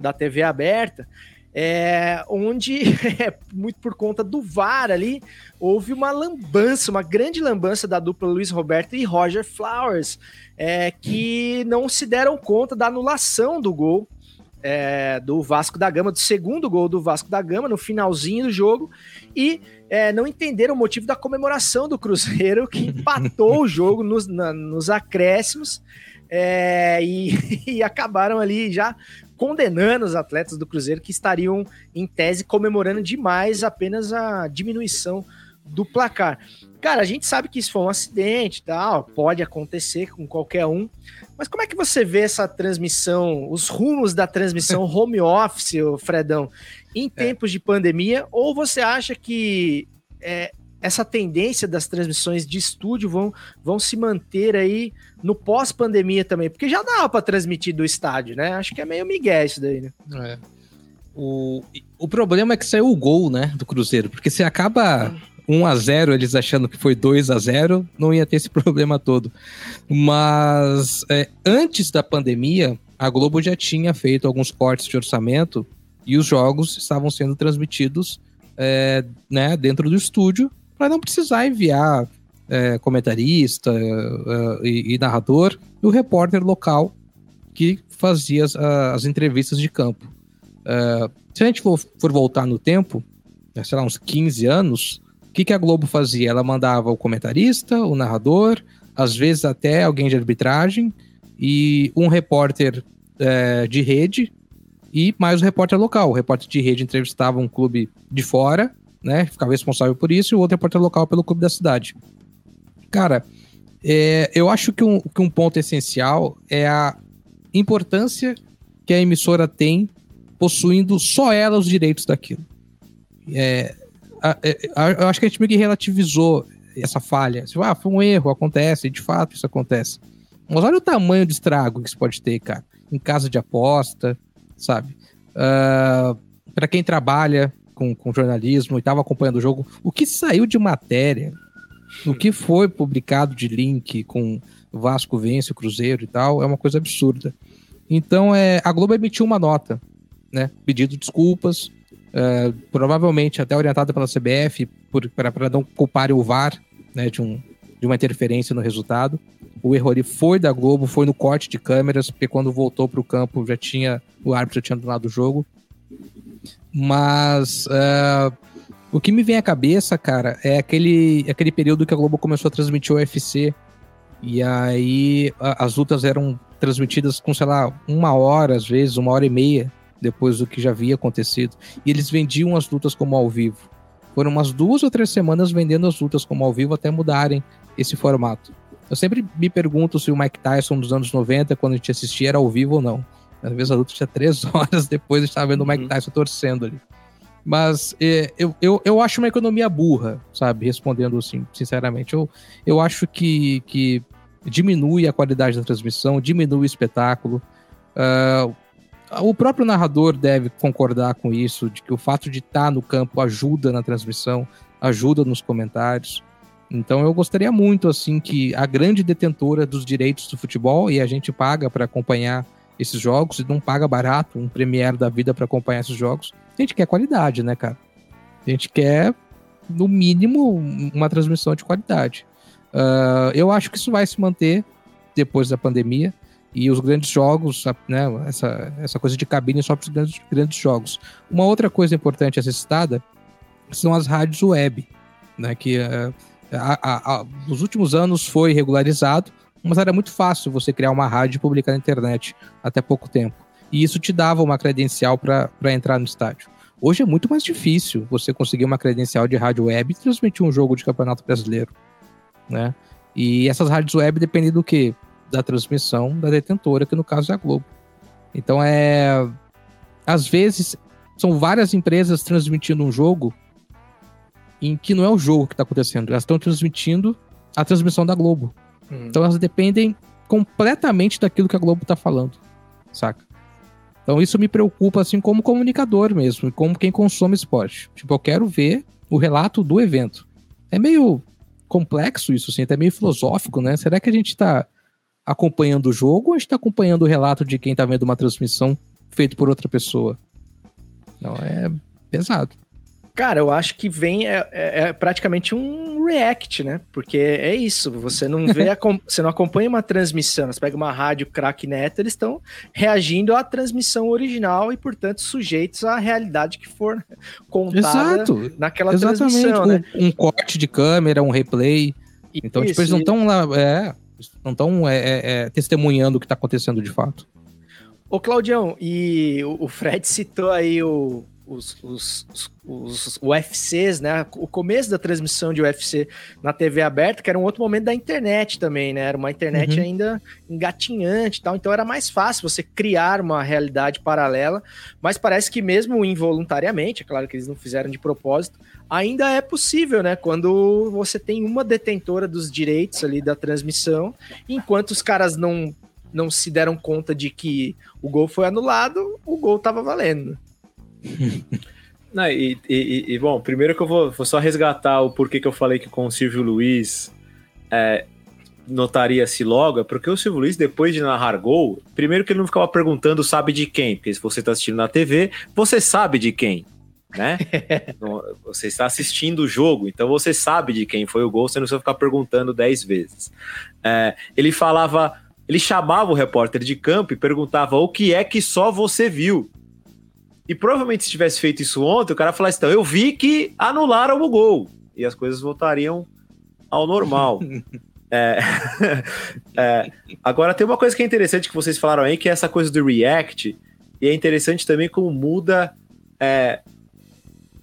da TV aberta. É, onde, é, muito por conta do VAR ali, houve uma lambança, uma grande lambança da dupla Luiz Roberto e Roger Flowers, é, que não se deram conta da anulação do gol é, do Vasco da Gama, do segundo gol do Vasco da Gama, no finalzinho do jogo, e é, não entenderam o motivo da comemoração do Cruzeiro, que empatou o jogo nos, na, nos acréscimos, é, e, e acabaram ali já condenando os atletas do Cruzeiro que estariam, em tese, comemorando demais apenas a diminuição do placar. Cara, a gente sabe que isso foi um acidente e tal, pode acontecer com qualquer um, mas como é que você vê essa transmissão, os rumos da transmissão home office, Fredão, em é. tempos é. de pandemia? Ou você acha que é, essa tendência das transmissões de estúdio vão, vão se manter aí no pós-pandemia também? Porque já dava para transmitir do estádio, né? Acho que é meio migué isso daí, né? É. O, o problema é que saiu o gol, né, do Cruzeiro, porque você acaba 1 a 0 eles achando que foi 2 a 0 não ia ter esse problema todo. Mas é, antes da pandemia, a Globo já tinha feito alguns cortes de orçamento e os jogos estavam sendo transmitidos é, né, dentro do estúdio para não precisar enviar é, comentarista é, e, e, narrador e o repórter local que fazia as, as entrevistas de campo. É, se a gente for, for voltar no tempo, sei lá, uns 15 anos, o que, que a Globo fazia? Ela mandava o comentarista, o narrador, às vezes até alguém de arbitragem e um repórter é, de rede e mais o repórter local. O repórter de rede entrevistava um clube de fora, né? Ficava responsável por isso, e o outro repórter local pelo clube da cidade. Cara, é, eu acho que um, que um ponto essencial é a importância que a emissora tem possuindo só ela os direitos daquilo. É, é, eu acho que a gente meio que relativizou essa falha. Tipo, ah, foi um erro, acontece, de fato isso acontece. Mas olha o tamanho do estrago que isso pode ter, cara. Em casa de aposta, sabe? Uh, ah, para quem trabalha com, com jornalismo e estava acompanhando o jogo, o que saiu de matéria, o que foi publicado de link com Vasco vence o Cruzeiro e tal, é uma coisa absurda. Então, é, a Globo emitiu uma nota, né? Pedindo desculpas, uh, provavelmente até orientada pela CBF, para não culparem o VAR né, de, um, de uma interferência no resultado. O erro ali foi da Globo, foi no corte de câmeras, porque quando voltou para o campo já tinha o árbitro já tinha anulado o jogo. Mas uh, o que me vem à cabeça, cara, é aquele, aquele período que a Globo começou a transmitir o UFC. E aí a, as lutas eram transmitidas com, sei lá, uma hora, às vezes, uma hora e meia depois do que já havia acontecido. E eles vendiam as lutas como ao vivo. Foram umas duas ou três semanas vendendo as lutas como ao vivo até mudarem esse formato. Eu sempre me pergunto se o Mike Tyson dos anos 90, quando a gente assistia, era ao vivo ou não. Às vezes a luta tinha três horas depois, estava vendo o Mike uhum. Tyson torcendo ali. Mas é, eu, eu, eu acho uma economia burra, sabe? Respondendo assim, sinceramente. Eu, eu acho que, que diminui a qualidade da transmissão, diminui o espetáculo. Uh, o próprio narrador deve concordar com isso, de que o fato de estar no campo ajuda na transmissão, ajuda nos comentários. Então eu gostaria muito assim que a grande detentora dos direitos do futebol e a gente paga para acompanhar esses jogos e não paga barato um premier da vida para acompanhar esses jogos. A gente quer qualidade, né, cara? A gente quer no mínimo uma transmissão de qualidade. Uh, eu acho que isso vai se manter depois da pandemia e os grandes jogos, né, essa, essa coisa de cabine só para os grandes, grandes jogos. Uma outra coisa importante a ser citada são as rádios web, né, que uh, a, a, a, nos últimos anos foi regularizado, mas era muito fácil você criar uma rádio e publicar na internet até pouco tempo. E isso te dava uma credencial para entrar no estádio. Hoje é muito mais difícil você conseguir uma credencial de rádio web e transmitir um jogo de campeonato brasileiro, né? E essas rádios web dependem do quê? Da transmissão da detentora, que no caso é a Globo. Então é. Às vezes são várias empresas transmitindo um jogo em que não é o jogo que está acontecendo, elas estão transmitindo a transmissão da Globo. Hum. Então elas dependem completamente daquilo que a Globo tá falando, saca? Então isso me preocupa, assim, como comunicador mesmo, como quem consome esporte. Tipo, eu quero ver o relato do evento. É meio complexo isso, assim, até meio filosófico, né? Será que a gente tá acompanhando o jogo ou a gente tá acompanhando o relato de quem tá vendo uma transmissão feita por outra pessoa? Não, é pesado. Cara, eu acho que vem é, é- é praticamente um react, né? Porque é isso, você não vê, a você não acompanha uma transmissão, você pega uma rádio crack neto, eles estão reagindo à transmissão original e, portanto, sujeitos à realidade que for contada Exato. naquela Exatamente. transmissão, Um, né? um corte de câmera, um replay. Então, tipo, Isso, eles não estão lá. É, não estão testemunhando o que tá acontecendo de fato. Ô, Claudião, e o Fred citou aí o- os, os, os, UFCs, né? O começo da transmissão de UFC na TV aberta, que era um outro momento da internet também, né? Era uma internet Uhum. ainda engatinhante e tal, então era mais fácil você criar uma realidade paralela, mas parece que mesmo involuntariamente, é claro que eles não fizeram de propósito, ainda é possível, né? Quando você tem uma detentora dos direitos ali da transmissão, enquanto os caras não não se deram conta de que o gol foi anulado, o gol tava valendo. Não, e, e- e- bom, primeiro que eu vou, vou só resgatar o porquê que eu falei que com o Silvio Luiz é, notaria-se logo, é porque o Silvio Luiz, depois de narrar gol, primeiro que ele não ficava perguntando sabe de quem, porque se você está assistindo na TV, você sabe de quem, né? Não, você está assistindo o jogo, então você sabe de quem foi o gol, você não precisa ficar perguntando 10 vezes. É, ele falava, ele chamava o repórter de campo e perguntava o que é que só você viu. E provavelmente se tivesse feito isso ontem, o cara falasse, então, eu vi que anularam o gol. E as coisas voltariam ao normal. É, é, agora, tem uma coisa que é interessante que vocês falaram aí, que é essa coisa do React. E é interessante também como muda é,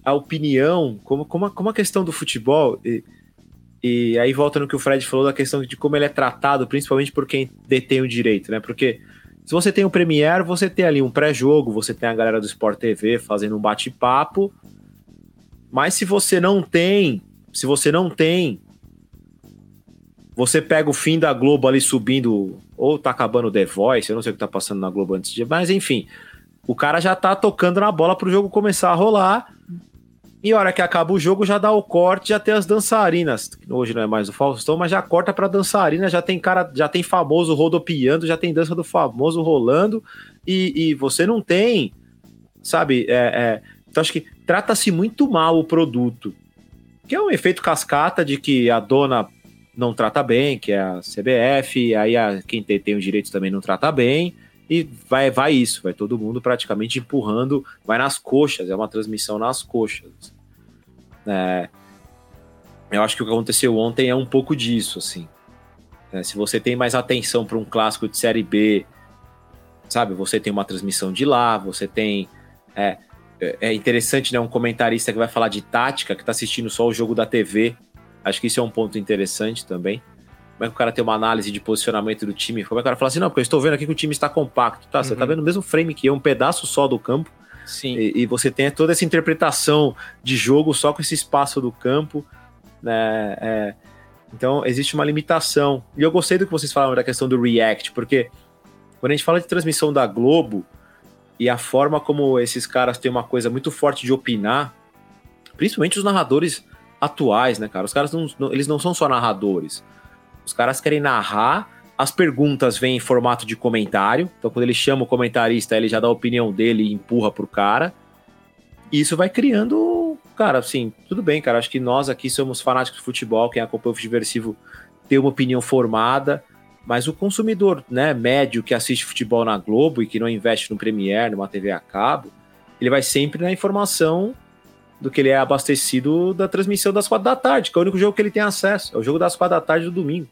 a opinião, como, como, a, como a questão do futebol. E, e aí volta no que o Fred falou da questão de como ele é tratado, principalmente por quem detém o direito, né? Porque se você tem o Premiere, você tem ali um pré-jogo, você tem a galera do Sport TV fazendo um bate-papo. Mas se você não tem, se você não tem, você pega o fim da Globo ali subindo, ou tá acabando o The Voice, eu não sei o que tá passando na Globo antes de, mas enfim, o cara já tá tocando na bola pro jogo começar a rolar. E a hora que acaba o jogo, já dá o corte, já tem as dançarinas. Hoje não é mais o Faustão, mas já corta pra dançarina, já tem cara, já tem famoso rodopiando, já tem dança do famoso rolando. E, e você não tem, sabe? É, é, então acho que trata-se muito mal o produto. Que é um efeito cascata de que a dona não trata bem, que é a CBF, aí a, quem tem, tem os direitos também não trata bem. E vai, vai isso, vai todo mundo praticamente empurrando, vai nas coxas, é uma transmissão nas coxas. É, eu acho que o que aconteceu ontem é um pouco disso, assim. É, se você tem mais atenção para um clássico de Série B, sabe, você tem uma transmissão de lá, você tem. É, é interessante, né? Um comentarista que vai falar de tática, que tá assistindo só o jogo da TV. Acho que isso é um ponto interessante também. Como é que o cara tem uma análise de posicionamento do time? Como é que o cara fala assim, não, porque eu estou vendo aqui que o time está compacto. Tá, você Uhum. tá vendo o mesmo frame que eu, um pedaço só do campo. Sim. E, e você tem toda essa interpretação de jogo só com esse espaço do campo. Né? É, então, existe uma limitação. E eu gostei do que vocês falaram da questão do React, porque quando a gente fala de transmissão da Globo e a forma como esses caras têm uma coisa muito forte de opinar, principalmente os narradores atuais, né, cara? Os caras não, não- eles não são só narradores. Os caras querem narrar, as perguntas vêm em formato de comentário. Então, quando ele chama o comentarista, ele já dá a opinião dele e empurra pro cara. E isso vai criando, cara, assim, tudo bem, cara. Acho que nós aqui somos fanáticos de futebol, quem acompanha o Futeversivo tem uma opinião formada, mas o consumidor, né, médio que assiste futebol na Globo e que não investe no Premiere, numa TV a cabo, ele vai sempre na informação do que ele é abastecido da transmissão das quatro da tarde, que é o único jogo que ele tem acesso. É o jogo das quatro da tarde do domingo.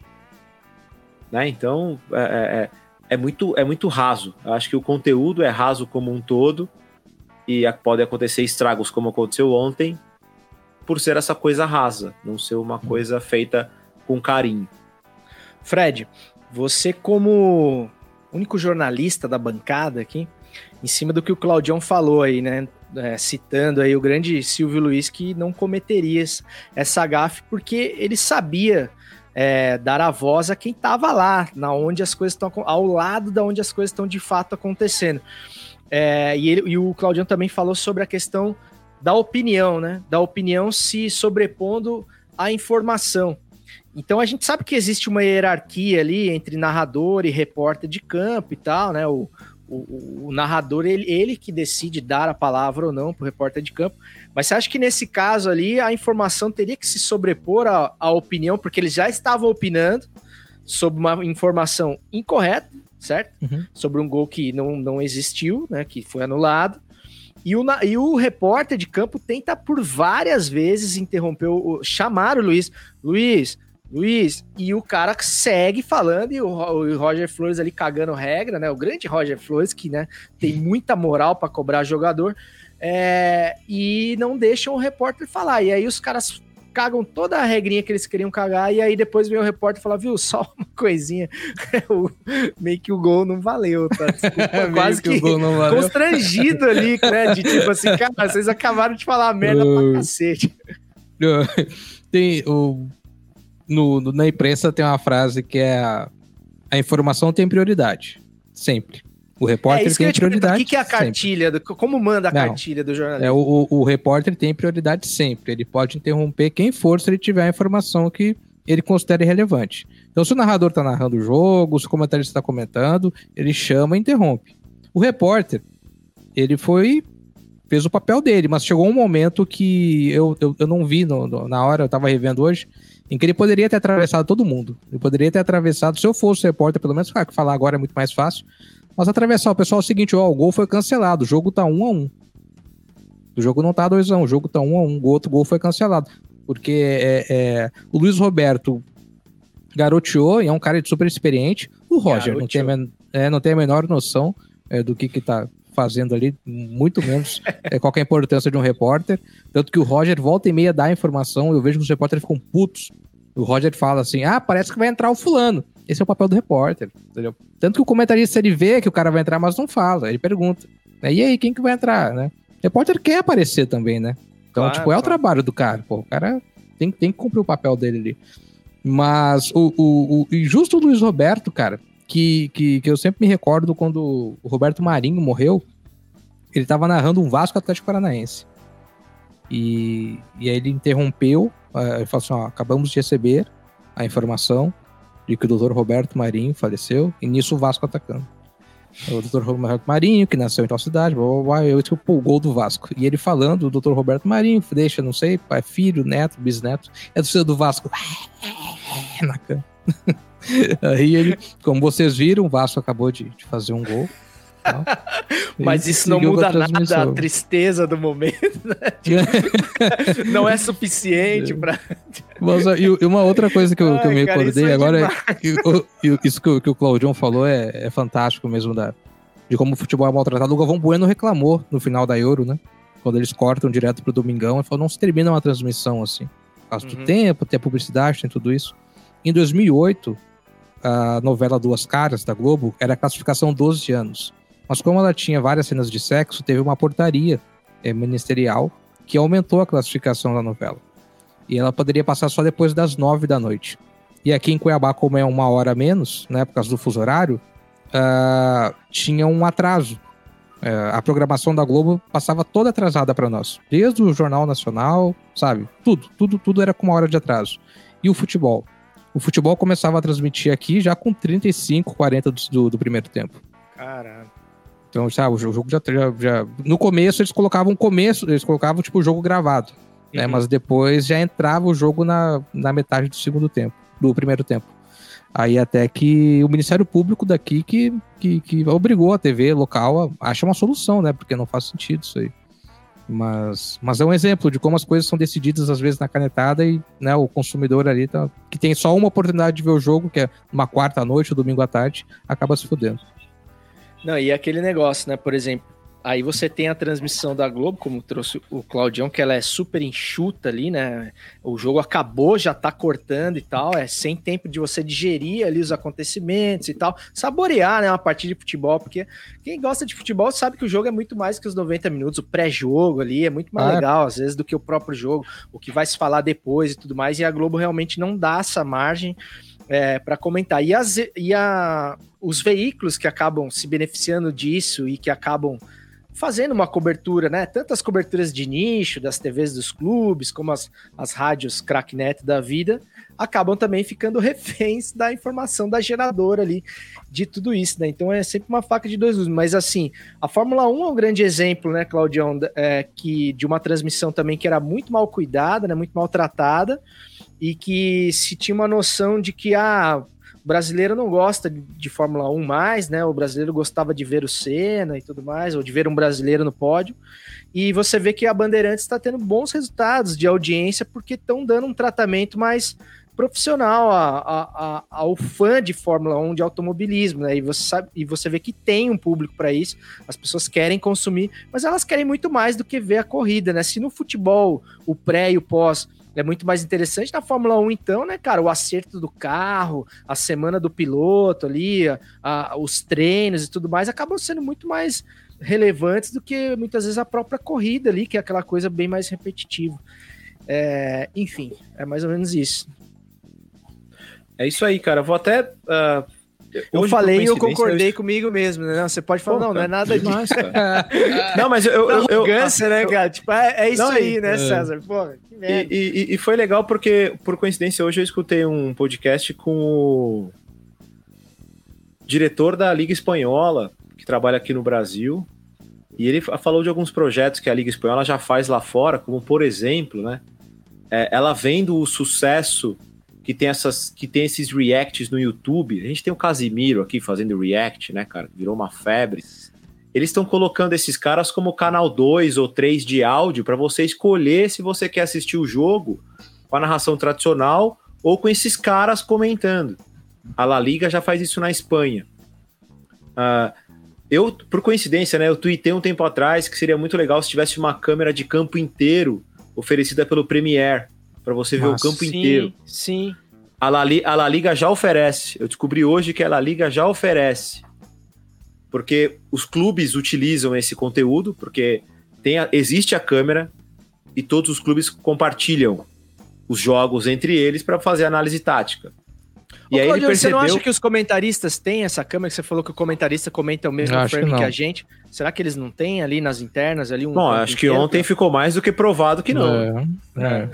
Né? Então, é, é, é muito, é muito raso. Eu acho que o conteúdo é raso como um todo. e podem acontecer estragos como aconteceu ontem, por ser essa coisa rasa, não ser uma coisa feita com carinho. Fred, você como único jornalista da bancada aqui, em cima do que o Claudião falou aí, né? É, citando aí o grande Silvio Luiz que não cometeria essa gafe porque ele sabia é, dar a voz a quem estava lá, na onde as coisas estão ao lado da onde as coisas estão de fato acontecendo. É, e, ele- e o Claudião também falou sobre a questão da opinião, né? Da opinião se sobrepondo à informação. Então a gente sabe que existe uma hierarquia ali entre narrador e repórter de campo e tal, né? O, o, o narrador, ele, ele que decide dar a palavra ou não para o repórter de campo. Mas você acha que nesse caso ali a informação teria que se sobrepor à, à opinião, porque eles já estavam opinando sobre uma informação incorreta, certo? Uhum. Sobre um gol que não, não existiu, né? Que foi anulado. E o, e o repórter de campo tenta por várias vezes interromper, o, o- chamar o Luiz. Luiz, Luiz, e o cara segue falando, e o, Ro- o Roger Flores ali cagando regra, né? O grande Roger Flores, que né, tem muita moral para cobrar jogador, é, e não deixam o repórter falar. E aí os caras cagam toda a regrinha que eles queriam cagar, e aí depois vem o repórter e fala, viu, só uma coisinha, meio que o gol não valeu, tá? Desculpa, quase que, o gol não valeu. constrangido ali, né? De tipo assim, cara, vocês acabaram de falar merda pra Uh. cacete. tem o no, no- na imprensa tem uma frase que é a, a informação tem prioridade sempre o repórter É tem perguntar. O prioridade que, que é a cartilha? do- como manda a Não. cartilha do jornalista? É, o, o, o repórter tem prioridade sempre. Ele pode interromper quem for se ele tiver a informação que ele considere relevante. Então, se o narrador está narrando o jogo, se o comentarista está comentando, ele chama e interrompe. O repórter, ele foi. fez o papel dele, mas chegou um momento que eu, eu, eu não vi no- no- na hora, eu estava revendo hoje, em que ele poderia ter atravessado todo mundo. Ele poderia ter atravessado, se eu fosse repórter, pelo menos, claro que falar agora é muito mais fácil, mas atravessar o pessoal é o seguinte: ó, o gol foi cancelado, o jogo tá um a um. O jogo não tá 2x1, o jogo tá 1 um a 1 um, o outro gol foi cancelado. Porque é, é, o Luiz Roberto garoteou e é um cara super experiente. O Roger não tem, a é, não tem a menor noção é, do que que tá fazendo ali, muito menos é, qual que a importância de um repórter. Tanto que o Roger volta e meia dá a informação, eu vejo que os repórteres ficam putos. O Roger fala assim: ah, parece que vai entrar o fulano. Esse é o papel do repórter, entendeu? Tanto que o comentarista ele vê que o cara vai entrar, mas não fala, ele pergunta. né? E aí, quem que vai entrar, né? O repórter quer aparecer também, né? Então, Claro, tipo, é o claro. trabalho do cara. Pô, o cara tem, tem que cumprir o papel dele ali. Mas o, o, o- e justo o Luiz Roberto, cara, que, que, que eu sempre me recordo quando o Roberto Marinho morreu, ele tava narrando um Vasco Atlético Paranaense. E, e aí ele interrompeu, eh, ele falou assim: ó, acabamos de receber a informação de que o doutor Roberto Marinho faleceu, e nisso o Vasco atacando. O doutor Roberto Marinho, que nasceu em tal cidade, blá, blá, blá, eu tipo, o gol do Vasco. E ele falando, o doutor Roberto Marinho, deixa, não sei, pai, filho, neto, bisneto, é do do Vasco. Na cama. Aí ele, como vocês viram, o Vasco acabou de, de fazer um gol. Mas isso não muda nada a tristeza do momento, né? Tipo, não é suficiente ó, e uma outra coisa que eu, que eu Ai, me cara, acordei isso é agora, é, isso que, o- que o Claudião falou é, é fantástico mesmo, da, de como o futebol é maltratado. O Galvão Bueno reclamou no final da Euro, né? Quando eles cortam direto pro Domingão, ele falou, não se termina uma transmissão assim. Por causa Uhum. do tempo, tem a publicidade, tem tudo isso. Em 2008, a novela Duas Caras, da Globo, era classificação 12 anos. Mas como ela tinha várias cenas de sexo, teve uma portaria eh, ministerial que aumentou a classificação da novela. E ela poderia passar só depois das nove da noite. E aqui em Cuiabá, como é uma hora menos, né, por causa do fuso horário, ah, tinha um atraso. Eh, a programação da Globo passava toda atrasada para nós. Desde o Jornal Nacional, sabe? Tudo, tudo, tudo era com uma hora de atraso. E o futebol? O futebol começava a transmitir aqui já com 35, 40 do, do, do primeiro tempo. Caralho. Então, sabe, o jogo já, já, já- No começo eles colocavam começo, eles colocavam tipo o jogo gravado. Né? Uhum. Mas depois já entrava o jogo na, na metade do segundo tempo, do primeiro tempo. Aí até que o Ministério Público daqui que, que, que obrigou a TV local a achar uma solução, né? Porque não faz sentido isso aí. Mas, mas é um exemplo de como as coisas são decididas às vezes na canetada e né, o consumidor ali tá, que tem só uma oportunidade de ver o jogo, que é uma quarta à noite ou domingo à tarde, acaba se fudendo. Não, e aquele negócio, né? Por exemplo, Aí você tem a transmissão da Globo, como trouxe o Claudião, que ela é super enxuta ali, né? O jogo acabou, já tá cortando e tal, é sem tempo de você digerir ali os acontecimentos e tal, saborear, né, uma partida de futebol, porque quem gosta de futebol sabe que o jogo é muito mais que os 90 minutos, o pré-jogo ali é muito mais Ah. legal, às vezes, do que o próprio jogo, o que vai se falar depois e tudo mais, e a Globo realmente não dá essa margem é, para comentar. E, as, e a, os veículos que acabam se beneficiando disso e que acabam fazendo uma cobertura, né? Tanto as coberturas de nicho, das TVs dos clubes, como as, as rádios cracknet da vida, acabam também ficando reféns da informação da geradora ali de tudo isso, né? Então é sempre uma faca de dois gumes. Mas assim, a Fórmula 1 é um grande exemplo, né, Claudião, é, que, de uma transmissão também que era muito mal cuidada, né? Muito maltratada, e que se tinha uma noção de que ah, o brasileiro não gosta de, Fórmula 1 mais, né? O brasileiro gostava de ver o Senna e tudo mais, ou de ver um brasileiro no pódio. E você vê que a Bandeirantes está tendo bons resultados de audiência porque estão dando um tratamento mais profissional a- a- a- ao fã de Fórmula 1 de automobilismo, né? E você sabe, e você vê que tem um público para isso, as pessoas querem consumir, mas elas querem muito mais do que ver a corrida, né? Se no futebol o pré e o pós é muito mais interessante na Fórmula 1, então, né, cara? O acerto do carro, a semana do piloto ali, a- a- os treinos e tudo mais acabam sendo muito mais relevantes do que muitas vezes a própria corrida ali, que é aquela coisa bem mais repetitiva. É, enfim, é mais ou menos isso. É isso aí, cara. Vou até. ah, Eu hoje, falei e eu concordei comigo mesmo, né? Não, Você pode falar, Pô, não, não é cara, nada disso. demais, cara. Não, mas eu. eu, eu, eu- Arrogância, né, cara? Tipo, é, é isso Não, aí, e- né, é. César? Pô, que merda. E, e- e foi legal porque, por coincidência, hoje eu escutei um podcast com o diretor da Liga Espanhola, que trabalha aqui no Brasil. E ele fa- falou de alguns projetos que a Liga Espanhola já faz lá fora, como por exemplo, né? é, ela vendo o sucesso que tem, essas, que tem esses reacts no YouTube. A gente tem o Casimiro aqui fazendo react, né, cara? Virou uma febre. Eles estão colocando esses caras como canal 2 ou 3 de áudio para você escolher se você quer assistir o jogo com a narração tradicional ou com esses caras comentando. A La Liga já faz isso na Espanha. Ah, eu, por coincidência, né, eu tuitei um tempo atrás que seria muito legal se tivesse uma câmera de campo inteiro oferecida pelo Premiere para você ver Nossa, o campo inteiro. Sim, A La, a La Liga já oferece. Eu descobri hoje que a La Liga já oferece. Porque os clubes utilizam esse conteúdo, porque tem a- existe a câmera e todos os clubes compartilham os jogos entre eles para fazer análise tática. E Ô, aí ele Claudio, você não percebeu. acha que os comentaristas têm essa câmera que você falou que o comentarista comenta o mesmo acho frame que que, a gente? Será que eles não têm ali nas internas ali um Bom, acho que inteiro? ontem ficou mais do que provado que não. É, é.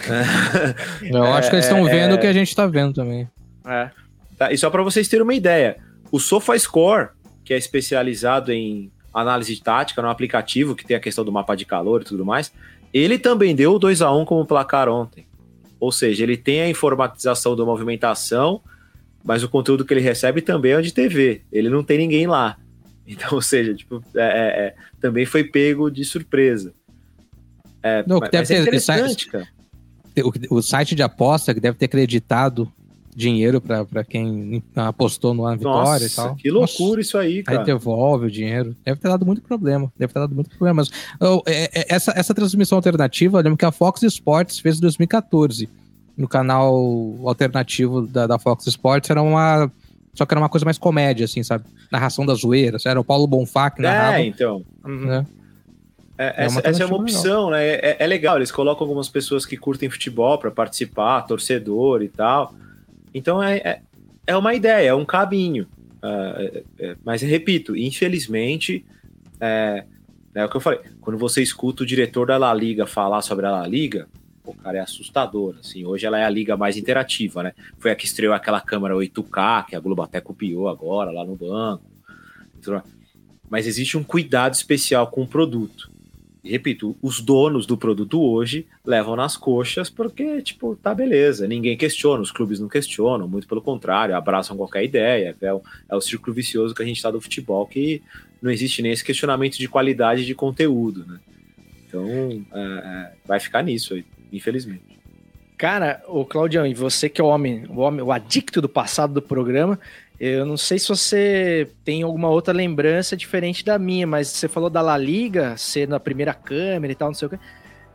Eu acho que eles estão vendo o que a gente tá vendo também. É. Tá, e só para vocês terem uma ideia, o SofaScore, que é especializado em análise tática no aplicativo, que tem a questão do mapa de calor e tudo mais, ele também deu o 2 a 1 como placar ontem. Ou seja, ele tem a informatização da movimentação, mas o conteúdo que ele recebe também é de TV. Ele não tem ninguém lá. Então, ou seja, tipo, é- é- é, também foi pego de surpresa. É, Não, mas, deve mas é ter- cara. O, o site de aposta que deve ter acreditado dinheiro pra quem apostou no Ana Vitória e Nossa, tal. que loucura isso aí, Aí cara. devolve o dinheiro. Deve ter dado muito problema. Deve ter dado muito problema. Mas, oh, é- é- essa, essa transmissão alternativa, eu lembro que a Fox Sports fez em 2014. No canal alternativo da, da Fox Sports era uma. Só que era uma coisa mais comédia, assim, sabe? Narração das zoeiras. Era o Paulo Bonfá que narrava. É, então. Uhum. né? É, É essa, uma essa é uma opção, né? É, é legal, eles colocam algumas pessoas que curtem futebol para participar, torcedor e tal. Então é, é, é uma ideia, é um caminho. É- é- mas repito, infelizmente, é, é o que eu falei. Quando você escuta o diretor da La Liga falar sobre a La Liga, o cara é assustador. Assim, hoje ela é a liga mais interativa, né? Foi a que estreou aquela câmera 8K, que a Globo até copiou agora lá no banco. Mas existe um cuidado especial com o produto. E repito, os donos do produto hoje levam nas coxas porque, tipo, tá beleza, ninguém questiona, os clubes não questionam, muito pelo contrário, abraçam qualquer ideia. É o, é o círculo vicioso que a gente tá do futebol, que não existe nem esse questionamento de qualidade de conteúdo, né? Então, é, é, vai ficar nisso aí, infelizmente. Cara, o Claudião, e você que é o homem, o homem, o adicto do passado do programa, Eu não sei se você tem alguma outra lembrança diferente da minha, mas você falou da La Liga ser na primeira câmera e tal, não sei o que.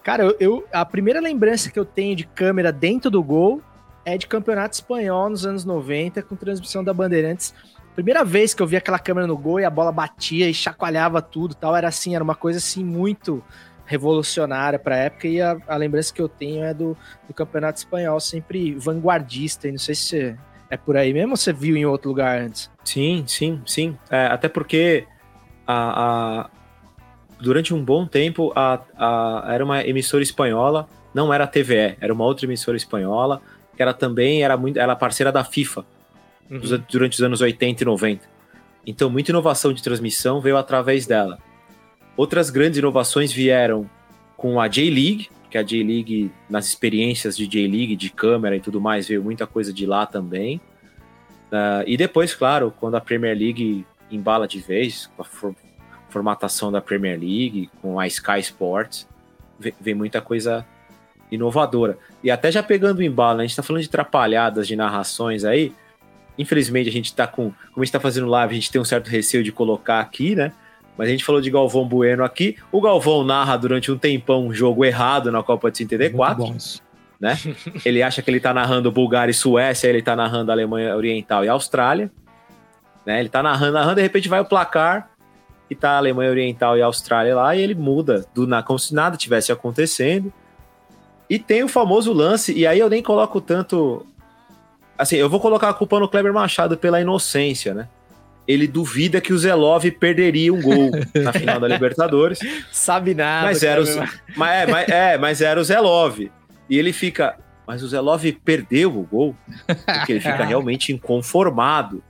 Cara, eu, eu- a primeira lembrança que eu tenho de câmera dentro do gol é de campeonato espanhol nos anos 90, com transmissão da Bandeirantes. Primeira vez que eu vi aquela câmera no gol e a bola batia e chacoalhava tudo tal, era assim, era uma coisa assim muito revolucionária para a época e a, a lembrança que eu tenho é do, do campeonato espanhol, sempre vanguardista, e não sei se é por aí mesmo ou você viu em outro lugar antes? Sim, sim, sim. É, até porque a, a- durante um bom tempo a, era uma emissora espanhola, não era a TVE, era uma outra emissora espanhola, que era também era muito, era parceira da FIFA dos- durante os anos 80 e 90. Então, muita inovação de transmissão veio através dela. Outras grandes inovações vieram com a J-League, que a J-League, nas experiências de J-League, de câmera e tudo mais, veio muita coisa de lá também. Ah, e depois, claro, quando a Premier League embala de vez, com a for- formatação da Premier League, com a Sky Sports, ve- vem muita coisa inovadora. E até já pegando o embalo, né, a gente tá falando de trapalhadas de narrações aí. Infelizmente, a gente tá com. Como a gente tá fazendo live, a gente tem um certo receio de colocar aqui, né? Mas a gente falou de Galvão Bueno aqui. O Galvão narra durante um tempão um jogo errado na Copa de 54 Muito bons. ele acha que ele tá narrando Bulgária e Suécia, ele tá narrando Alemanha Oriental e Austrália. Né? Ele tá narrando, narrando, de repente vai o placar e tá Alemanha Oriental e Austrália lá, e ele muda do na como se nada tivesse acontecendo. E tem o famoso lance, e aí eu nem coloco tanto. Assim, eu vou colocar a culpa no Kleber Machado pela inocência, né? Ele duvida que o Zelov perderia um gol na final da Libertadores. Sabe nada. Mas era, o, mas, é, mas, é, mas era o Zelov. E ele fica. Mas o Zelov perdeu o gol? Porque ele fica realmente inconformado.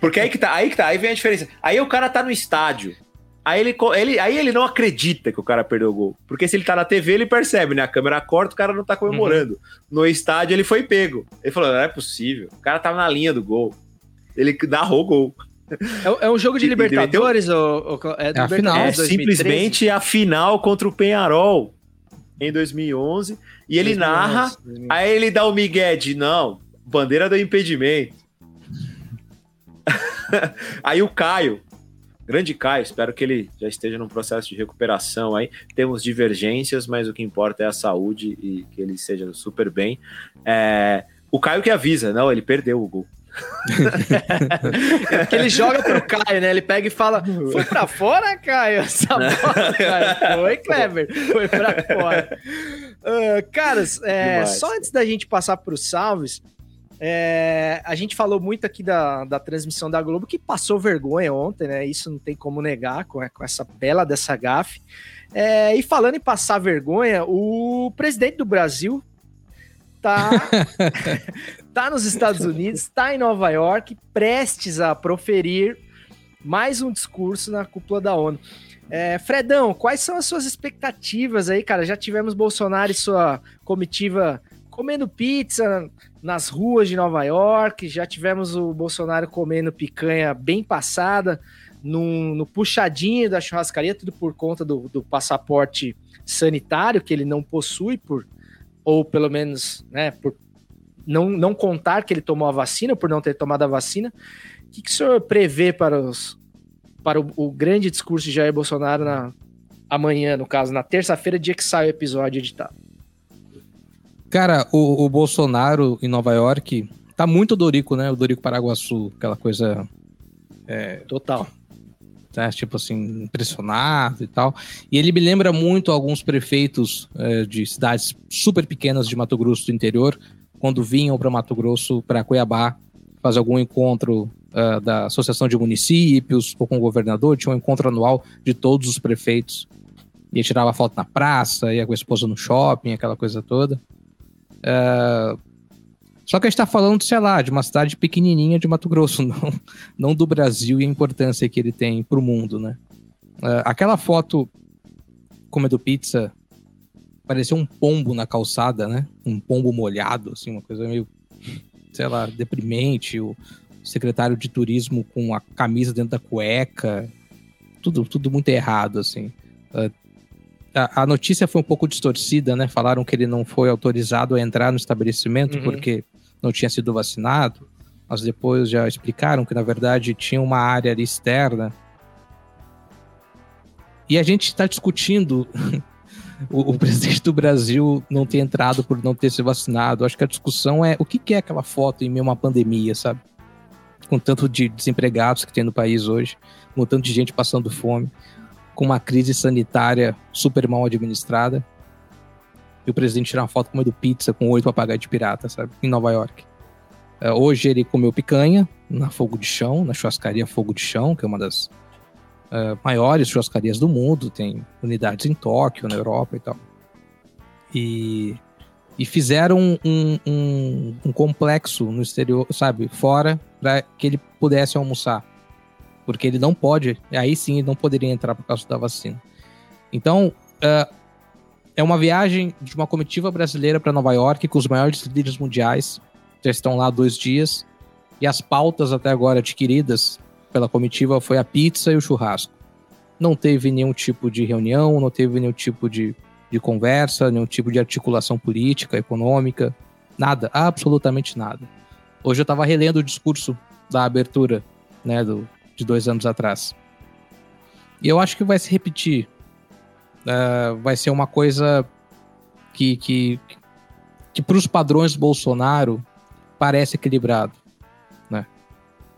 Porque aí que tá, aí que tá, aí vem a diferença. Aí o cara tá no estádio. Aí ele, ele, aí ele não acredita que o cara perdeu o gol. Porque se ele tá na TV, ele percebe, né? A câmera corta, o cara não tá comemorando. No estádio, ele foi pego. Ele falou: não é possível. O cara tava na linha do gol. Ele narrou o gol. É, é um jogo de Libertadores? ou, ou- é do É a final. É Libertadores 2013? simplesmente a final contra o Penharol em 2011. E ele 2011, narra 2011. Aí ele dá o migué de, não, bandeira do impedimento. aí o Caio, grande Caio, espero que ele já esteja num processo de recuperação aí. Temos divergências, mas o que importa é a saúde e que ele esteja super bem. É, o Caio que avisa, não, ele perdeu o gol. É porque ele joga pro Caio, né? Ele pega e fala: Foi pra fora, Caio? Essa bola, Caio. Foi, Kleber. Foi pra fora. Ah, caras, é, só antes da gente passar pros salves, é, a gente falou muito aqui da, da transmissão da Globo que passou vergonha ontem, né? Isso não tem como negar com, com essa bela dessa gafe. É, e falando em passar vergonha, o presidente do Brasil tá, tá nos Estados Unidos, está em Nova York, prestes a proferir mais um discurso na cúpula da ONU. É, Fredão, quais são as suas expectativas aí, cara? Já tivemos Bolsonaro e sua comitiva comendo pizza nas ruas de Nova York, já tivemos o Bolsonaro comendo picanha bem passada no, no puxadinho da churrascaria, tudo por conta do, do passaporte sanitário que ele não possui, por ou pelo menos, né, por não, não contar que ele tomou a vacina, por não ter tomado a vacina. O que, que o senhor prevê para, os, para o, o grande discurso de Jair Bolsonaro na, amanhã, no caso, na terça-feira, dia que sai o episódio editado? Cara, o, o Bolsonaro em Nova York tá muito Dorico, né? O Dorico Paraguaçu, aquela coisa, Total. né? tipo assim, impressionado e tal. E ele me lembra muito alguns prefeitos eh, de cidades super pequenas de Mato Grosso do interior, quando vinham para Mato Grosso, para Cuiabá, fazer algum encontro ah, da Associação de Municípios ou com o governador, tinha um encontro anual de todos os prefeitos. E tirava foto na praça, ia com a esposa no shopping, aquela coisa toda. Ah, só que a gente tá falando, sei lá, de uma cidade pequenininha de Mato Grosso, não, não do Brasil e a importância que ele tem pro mundo, né? Ah, aquela foto comendo pizza parecia um pombo na calçada, né? Um pombo molhado, assim, uma coisa meio, sei lá, deprimente. O secretário de turismo com a camisa dentro da cueca. Tudo, tudo muito errado, assim. Ah, a, a notícia foi um pouco distorcida, né? Falaram que ele não foi autorizado a entrar no estabelecimento Uhum. porque não tinha sido vacinado. mas depois já explicaram que na verdade tinha uma área ali externa. E a gente está discutindo o, o, presidente do Brasil não ter entrado por não ter se vacinado. Acho que a discussão é o que, que é aquela foto em meio a uma pandemia, sabe? Com tanto de desempregados que tem no país hoje, com tanto de gente passando fome, com uma crise sanitária super mal administrada. E o presidente tirar uma foto comendo pizza com oito papagaios de pirata, sabe? Em Nova York. É, hoje ele comeu picanha na Fogo de Chão, na churrascaria Fogo de Chão, que é uma das uh, maiores churrascarias do mundo, tem unidades em Tóquio, na Europa e tal. E, e fizeram um, um, um complexo no exterior, sabe, fora, para que ele pudesse almoçar. Porque ele não pode, aí sim ele não poderia entrar por causa da vacina. Então, uh, é uma viagem de uma comitiva brasileira para Nova York com os maiores líderes mundiais já estão lá dois dias. E as pautas até agora adquiridas pela comitiva foi a pizza e o churrasco. Não teve nenhum tipo de reunião, não teve nenhum tipo de, de conversa, nenhum tipo de articulação política, econômica, nada, absolutamente nada. Hoje eu estava relendo o discurso da abertura, né, do, de dois anos atrás. E eu acho que vai se repetir. Uh, vai ser uma coisa que, que, que para os padrões Bolsonaro parece equilibrado.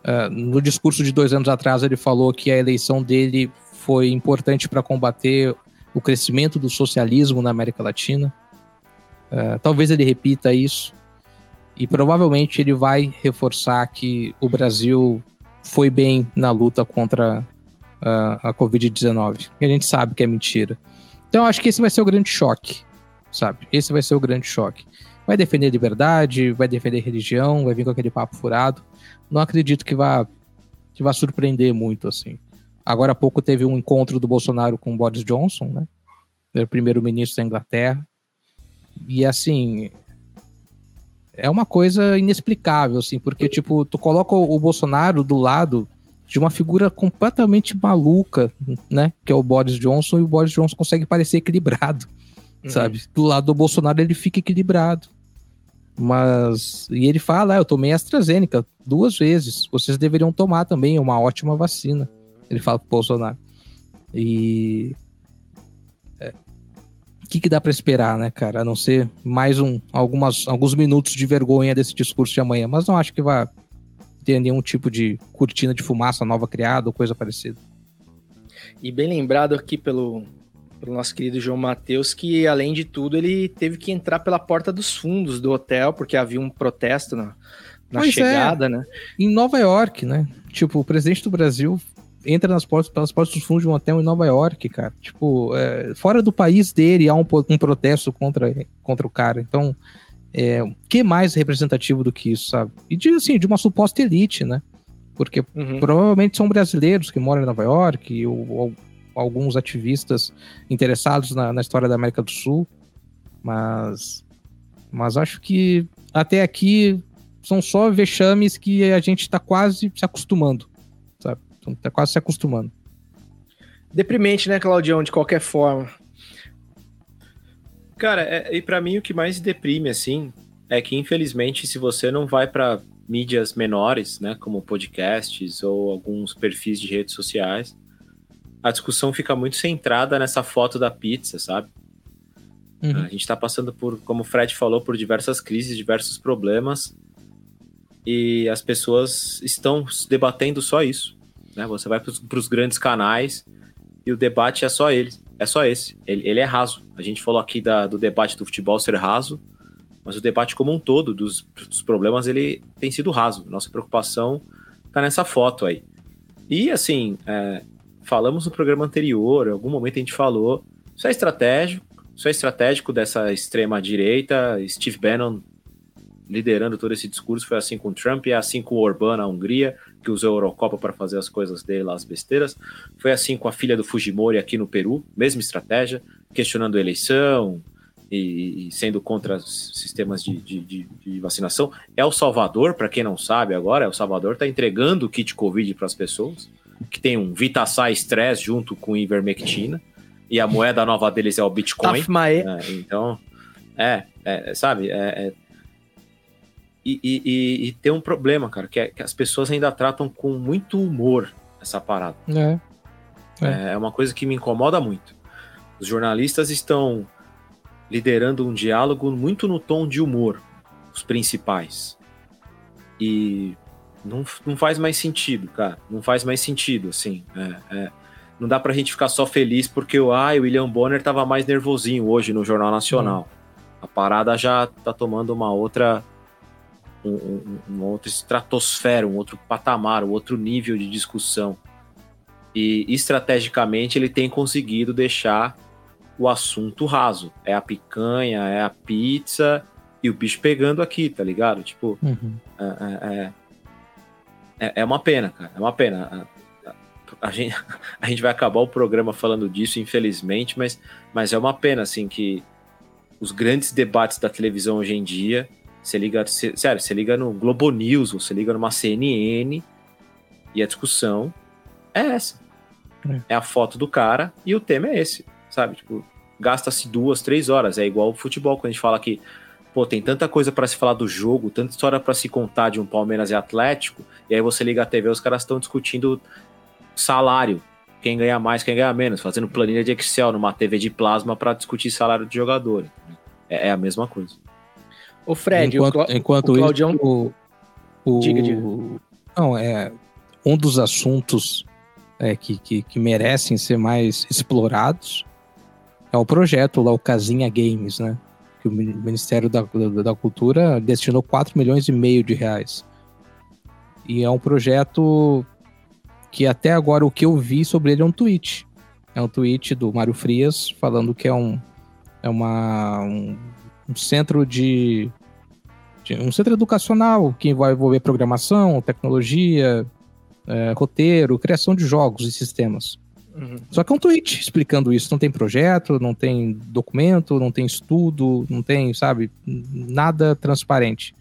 Uh, no discurso de dois anos atrás, ele falou que a eleição dele foi importante para combater o crescimento do socialismo na América Latina. Uh, talvez ele repita isso. E provavelmente ele vai reforçar que o Brasil foi bem na luta contra uh, a Covid-19. E a gente sabe que é mentira. Então acho que esse vai ser o grande choque, sabe? Esse vai ser o grande choque vai defender liberdade, vai defender religião, vai vir com aquele papo furado. Não acredito que vá, que vá surpreender muito, assim. Agora há pouco teve um encontro do Bolsonaro com Boris Johnson, né? Era o primeiro-ministro da Inglaterra. E assim, é uma coisa inexplicável, assim, porque, tipo, tu coloca o Bolsonaro do lado de uma figura completamente maluca, né? Que é o Boris Johnson, e o Boris Johnson consegue parecer equilibrado, uhum. sabe? Do lado do Bolsonaro ele fica equilibrado. Mas. E ele fala: ah, eu tomei AstraZeneca duas vezes. Vocês deveriam tomar também, é uma ótima vacina. Ele fala pro Bolsonaro. E. É, o que, que dá para esperar, né, cara? A não ser mais um, algumas, alguns minutos de vergonha desse discurso de amanhã. Mas não acho que vai ter nenhum tipo de cortina de fumaça nova criada ou coisa parecida. E bem lembrado aqui pelo, pelo nosso querido João Matheus, que além de tudo ele teve que entrar pela porta dos fundos do hotel, porque havia um protesto na, na é. chegada, é. né? Em Nova York, né? Tipo, o presidente do Brasil entra nas portas, pelas portas dos fundos de um hotel em Nova York, cara. Tipo, é, fora do país dele há um, um protesto contra, contra o cara. Então, é, que mais representativo do que isso, sabe? E de, assim, de uma suposta elite, né? Porque uhum. provavelmente são brasileiros que moram em Nova York, ou, ou alguns ativistas interessados na, na, história da América do Sul, mas, mas acho que até aqui são só vexames que a gente está quase se acostumando, sabe? Está quase se acostumando. Deprimente, né, Claudião, de qualquer forma. Cara, é, e para mim o que mais deprime, assim, é que infelizmente se você não vai para mídias menores, né, como podcasts ou alguns perfis de redes sociais, a discussão fica muito centrada nessa foto da pizza, sabe? Uhum. A gente está passando por, como o Fred falou, por diversas crises, diversos problemas, e as pessoas estão debatendo só isso. Né? Você vai para os grandes canais e o debate é só ele, é só esse. Ele, ele é raso. A gente falou aqui da, do debate do futebol ser raso, mas o debate como um todo dos, dos problemas ele tem sido raso. Nossa preocupação está nessa foto aí. E assim, é, falamos no programa anterior, em algum momento a gente falou, isso é estratégico, isso é estratégico dessa extrema direita, Steve Bannon liderando todo esse discurso, foi assim com Trump, é assim com Orbán na Hungria, que usou a Eurocopa para fazer as coisas dele lá, as besteiras, foi assim com a filha do Fujimori aqui no Peru, mesma estratégia, questionando a eleição, e, e, sendo contra sistemas de, de, de, de, vacinação. É o Salvador, para quem não sabe agora, é o Salvador está entregando o kit Covid para as pessoas que tem um Vitasay Stress junto com Ivermectina, e a moeda nova deles é o Bitcoin. Né? Então, é, é, sabe, é, é... e, e, e, e tem um problema, cara, que, é, que as pessoas ainda tratam com muito humor essa parada. É. É. é uma coisa que me incomoda muito. Os jornalistas estão liderando um diálogo muito no tom de humor, os principais. E não, não faz mais sentido, cara. Não faz mais sentido, assim. É, é. Não dá pra gente ficar só feliz porque o, ah, o William Bonner tava mais nervosinho hoje no Jornal Nacional. Hum. A parada já tá tomando uma outra. Um, um, uma outra estratosfera, um outro patamar, um outro nível de discussão. E estrategicamente ele tem conseguido deixar o assunto raso. É a picanha, é a pizza e o bicho pegando aqui, tá ligado? Tipo, uhum. é, é, é, é, uma pena, cara. É uma pena. A, a, a, gente, a gente vai acabar o programa falando disso, infelizmente, mas, mas é uma pena, assim, que os grandes debates da televisão hoje em dia, você liga, você, sério, você liga no Globo News, você liga numa CNN e a discussão é essa. É. é a foto do cara e o tema é esse, sabe? Tipo, gasta-se duas, três horas. É igual o futebol, quando a gente fala que pô, tem tanta coisa para se falar do jogo, tanta história para se contar de um Palmeiras e Atlético, e aí você liga a TV, os caras estão discutindo salário, quem ganha mais, quem ganha menos, fazendo planilha de Excel numa TV de plasma para discutir salário de jogador. É, é, a mesma coisa. O Fred, enquanto, o, enquanto o Claudião... isso, o, o, diga, diga. Não, é um dos assuntos é, que, que, que merecem ser mais explorados é o projeto lá, o Casinha Games, né? Que o Ministério da, da, Cultura destinou 4 milhões e meio de reais. E é um projeto que até agora o que eu vi sobre ele é um tweet. É um tweet do Mário Frias falando que é um, é uma, um, um centro de, de, um centro educacional que vai envolver programação, tecnologia, é, roteiro, criação de jogos e sistemas. Uhum. Só que é um tweet explicando isso. Não tem projeto, não tem documento, não tem estudo, não tem, sabe, nada transparente.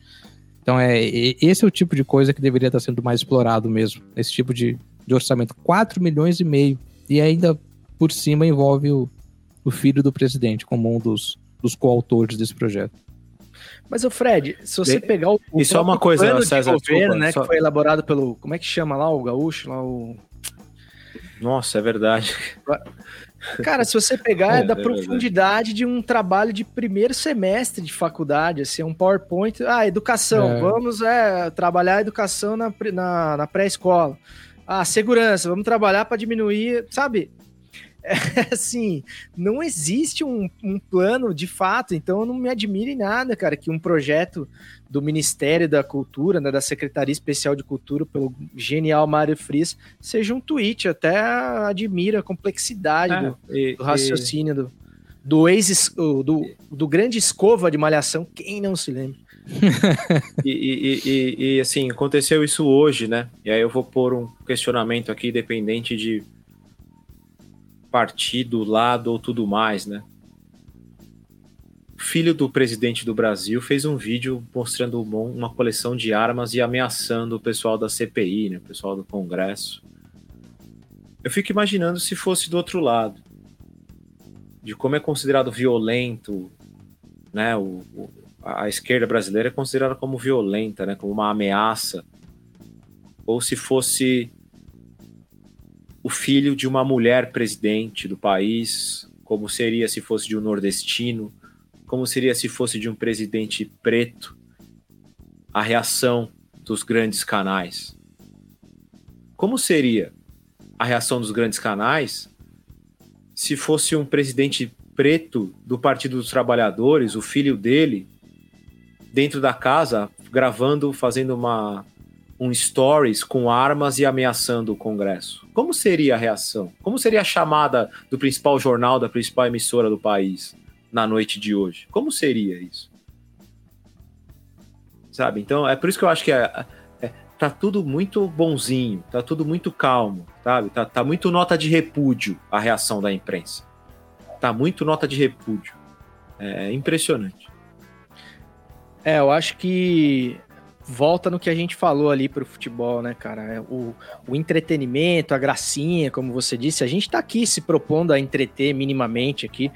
Então, é, esse é o tipo de coisa que deveria estar sendo mais explorado mesmo. Esse tipo de, de orçamento. 4 milhões e meio. E ainda por cima envolve o, o filho do presidente como um dos, dos coautores desse projeto. Mas o Fred, se você pegar o, o Isso é uma coisa, plano César, de governo, desculpa, né, só... que foi elaborado pelo, como é que chama lá o gaúcho, lá o nossa, é verdade. Cara, se você pegar, é, é da é profundidade verdade. de um trabalho de primeiro semestre de faculdade, assim, um PowerPoint. Ah, educação, é. vamos é, trabalhar a educação na, na, na pré-escola. Ah, segurança, vamos trabalhar para diminuir, sabe? É, assim, não existe um, um, plano de fato, então eu não me admire nada, cara, que um projeto do Ministério da Cultura, né, da Secretaria Especial de Cultura, pelo genial Mário Frias, seja um tweet, até admira a complexidade é, do, e, do, raciocínio e... do, do ex do, do grande escova de malhação, quem não se lembra? e, e, e, e, assim, aconteceu isso hoje, né? E aí eu vou pôr um questionamento aqui, dependente de partido, lado ou tudo mais, né? O filho do presidente do Brasil fez um vídeo mostrando uma coleção de armas e ameaçando o pessoal da CPI, né? O pessoal do Congresso. Eu fico imaginando se fosse do outro lado, de como é considerado violento, né? O, o, a esquerda brasileira é considerada como violenta, né? Como uma ameaça. Ou se fosse o filho de uma mulher presidente do país, como seria se fosse de um nordestino, como seria se fosse de um presidente preto, a reação dos grandes canais. Como seria a reação dos grandes canais se fosse um presidente preto do Partido dos Trabalhadores, o filho dele, dentro da casa, gravando, fazendo uma um stories com armas e ameaçando o Congresso. Como seria a reação? Como seria a chamada do principal jornal, da principal emissora do país na noite de hoje? Como seria isso? Sabe? Então, é por isso que eu acho que é, é, tá tudo muito bonzinho, tá tudo muito calmo, sabe? Tá, tá muito nota de repúdio a reação da imprensa. Tá muito nota de repúdio. É impressionante. É, eu acho que volta no que a gente falou ali pro futebol, né, cara? É o, o entretenimento, a gracinha, como você disse, a gente tá aqui se propondo a entreter minimamente aqui,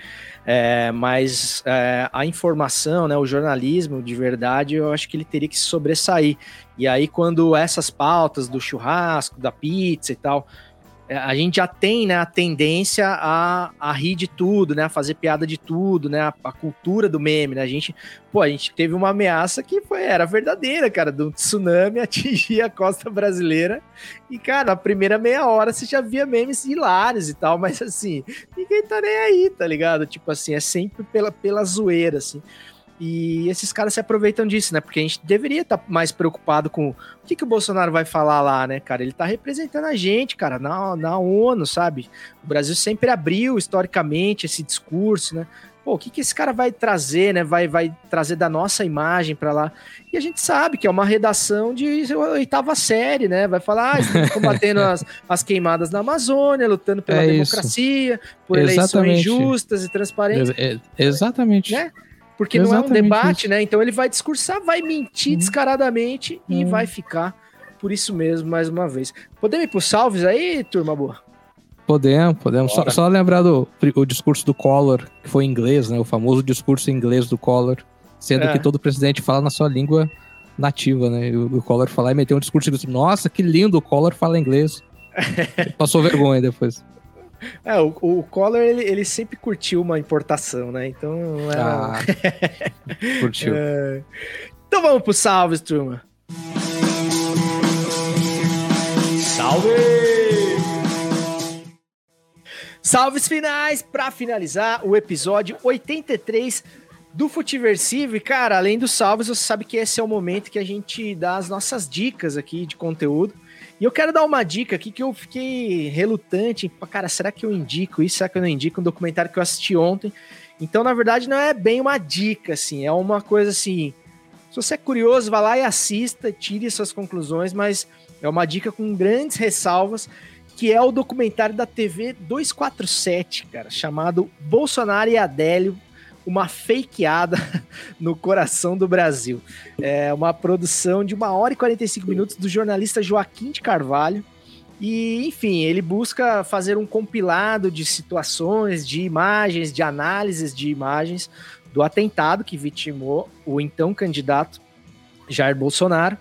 é, mas é, a informação, né, o jornalismo de verdade, eu acho que ele teria que sobressair. E aí, quando essas pautas do churrasco, da pizza e tal, a gente já tem né, a tendência a, a rir de tudo, né? A fazer piada de tudo, né? A, a, cultura do meme, né? A gente, pô, a gente teve uma ameaça que foi, era verdadeira, cara, do tsunami atingir a costa brasileira. E, cara, na primeira meia hora você já via memes hilários e tal, mas assim, ninguém tá nem aí, tá ligado? Tipo assim, é sempre pela, pela zoeira, assim. E esses caras se aproveitam disso, né? Porque a gente deveria estar tá mais preocupado com o que, que o Bolsonaro vai falar lá, né, cara? Ele tá representando a gente, cara, na, na ONU, sabe? O Brasil sempre abriu historicamente esse discurso, né? Pô, o que, que esse cara vai trazer, né? Vai, vai trazer da nossa imagem para lá. E a gente sabe que é uma redação de oitava série, né? Vai falar, ah, combatendo as, as queimadas na Amazônia, lutando pela é democracia, por Exatamente. eleições justas e transparentes. É, exatamente. Né? Porque Exatamente não é um debate, isso. né? Então ele vai discursar, vai mentir uhum. descaradamente e uhum. vai ficar por isso mesmo, mais uma vez. Podemos ir pro salves aí, turma boa? Podemos, podemos. Só, só, lembrar do o discurso do Collor, que foi em inglês, né? O famoso discurso em inglês do Collor, sendo é. que todo presidente fala na sua língua nativa, né? E o, o Collor falar e meter um discurso e nossa, que lindo, o Collor fala inglês. Passou vergonha depois. É, o, o Collor, ele, ele sempre curtiu uma importação, né? Então. É... Ah, curtiu. É... Então vamos pro salves, turma. Salve! Salves finais para finalizar o episódio 83 do Futiversivo. E, cara, além dos salves, você sabe que esse é o momento que a gente dá as nossas dicas aqui de conteúdo. E eu quero dar uma dica aqui que eu fiquei relutante. Cara, será que eu indico isso? Será que eu não indico? Um documentário que eu assisti ontem. Então, na verdade, não é bem uma dica, assim. É uma coisa assim. Se você é curioso, vá lá e assista, tire suas conclusões, mas é uma dica com grandes ressalvas, que é o documentário da TV 247, cara, chamado Bolsonaro e Adélio uma fakeada no coração do Brasil. É uma produção de uma hora e 45 minutos do jornalista Joaquim de Carvalho. E, enfim, ele busca fazer um compilado de situações, de imagens, de análises de imagens do atentado que vitimou o então candidato Jair Bolsonaro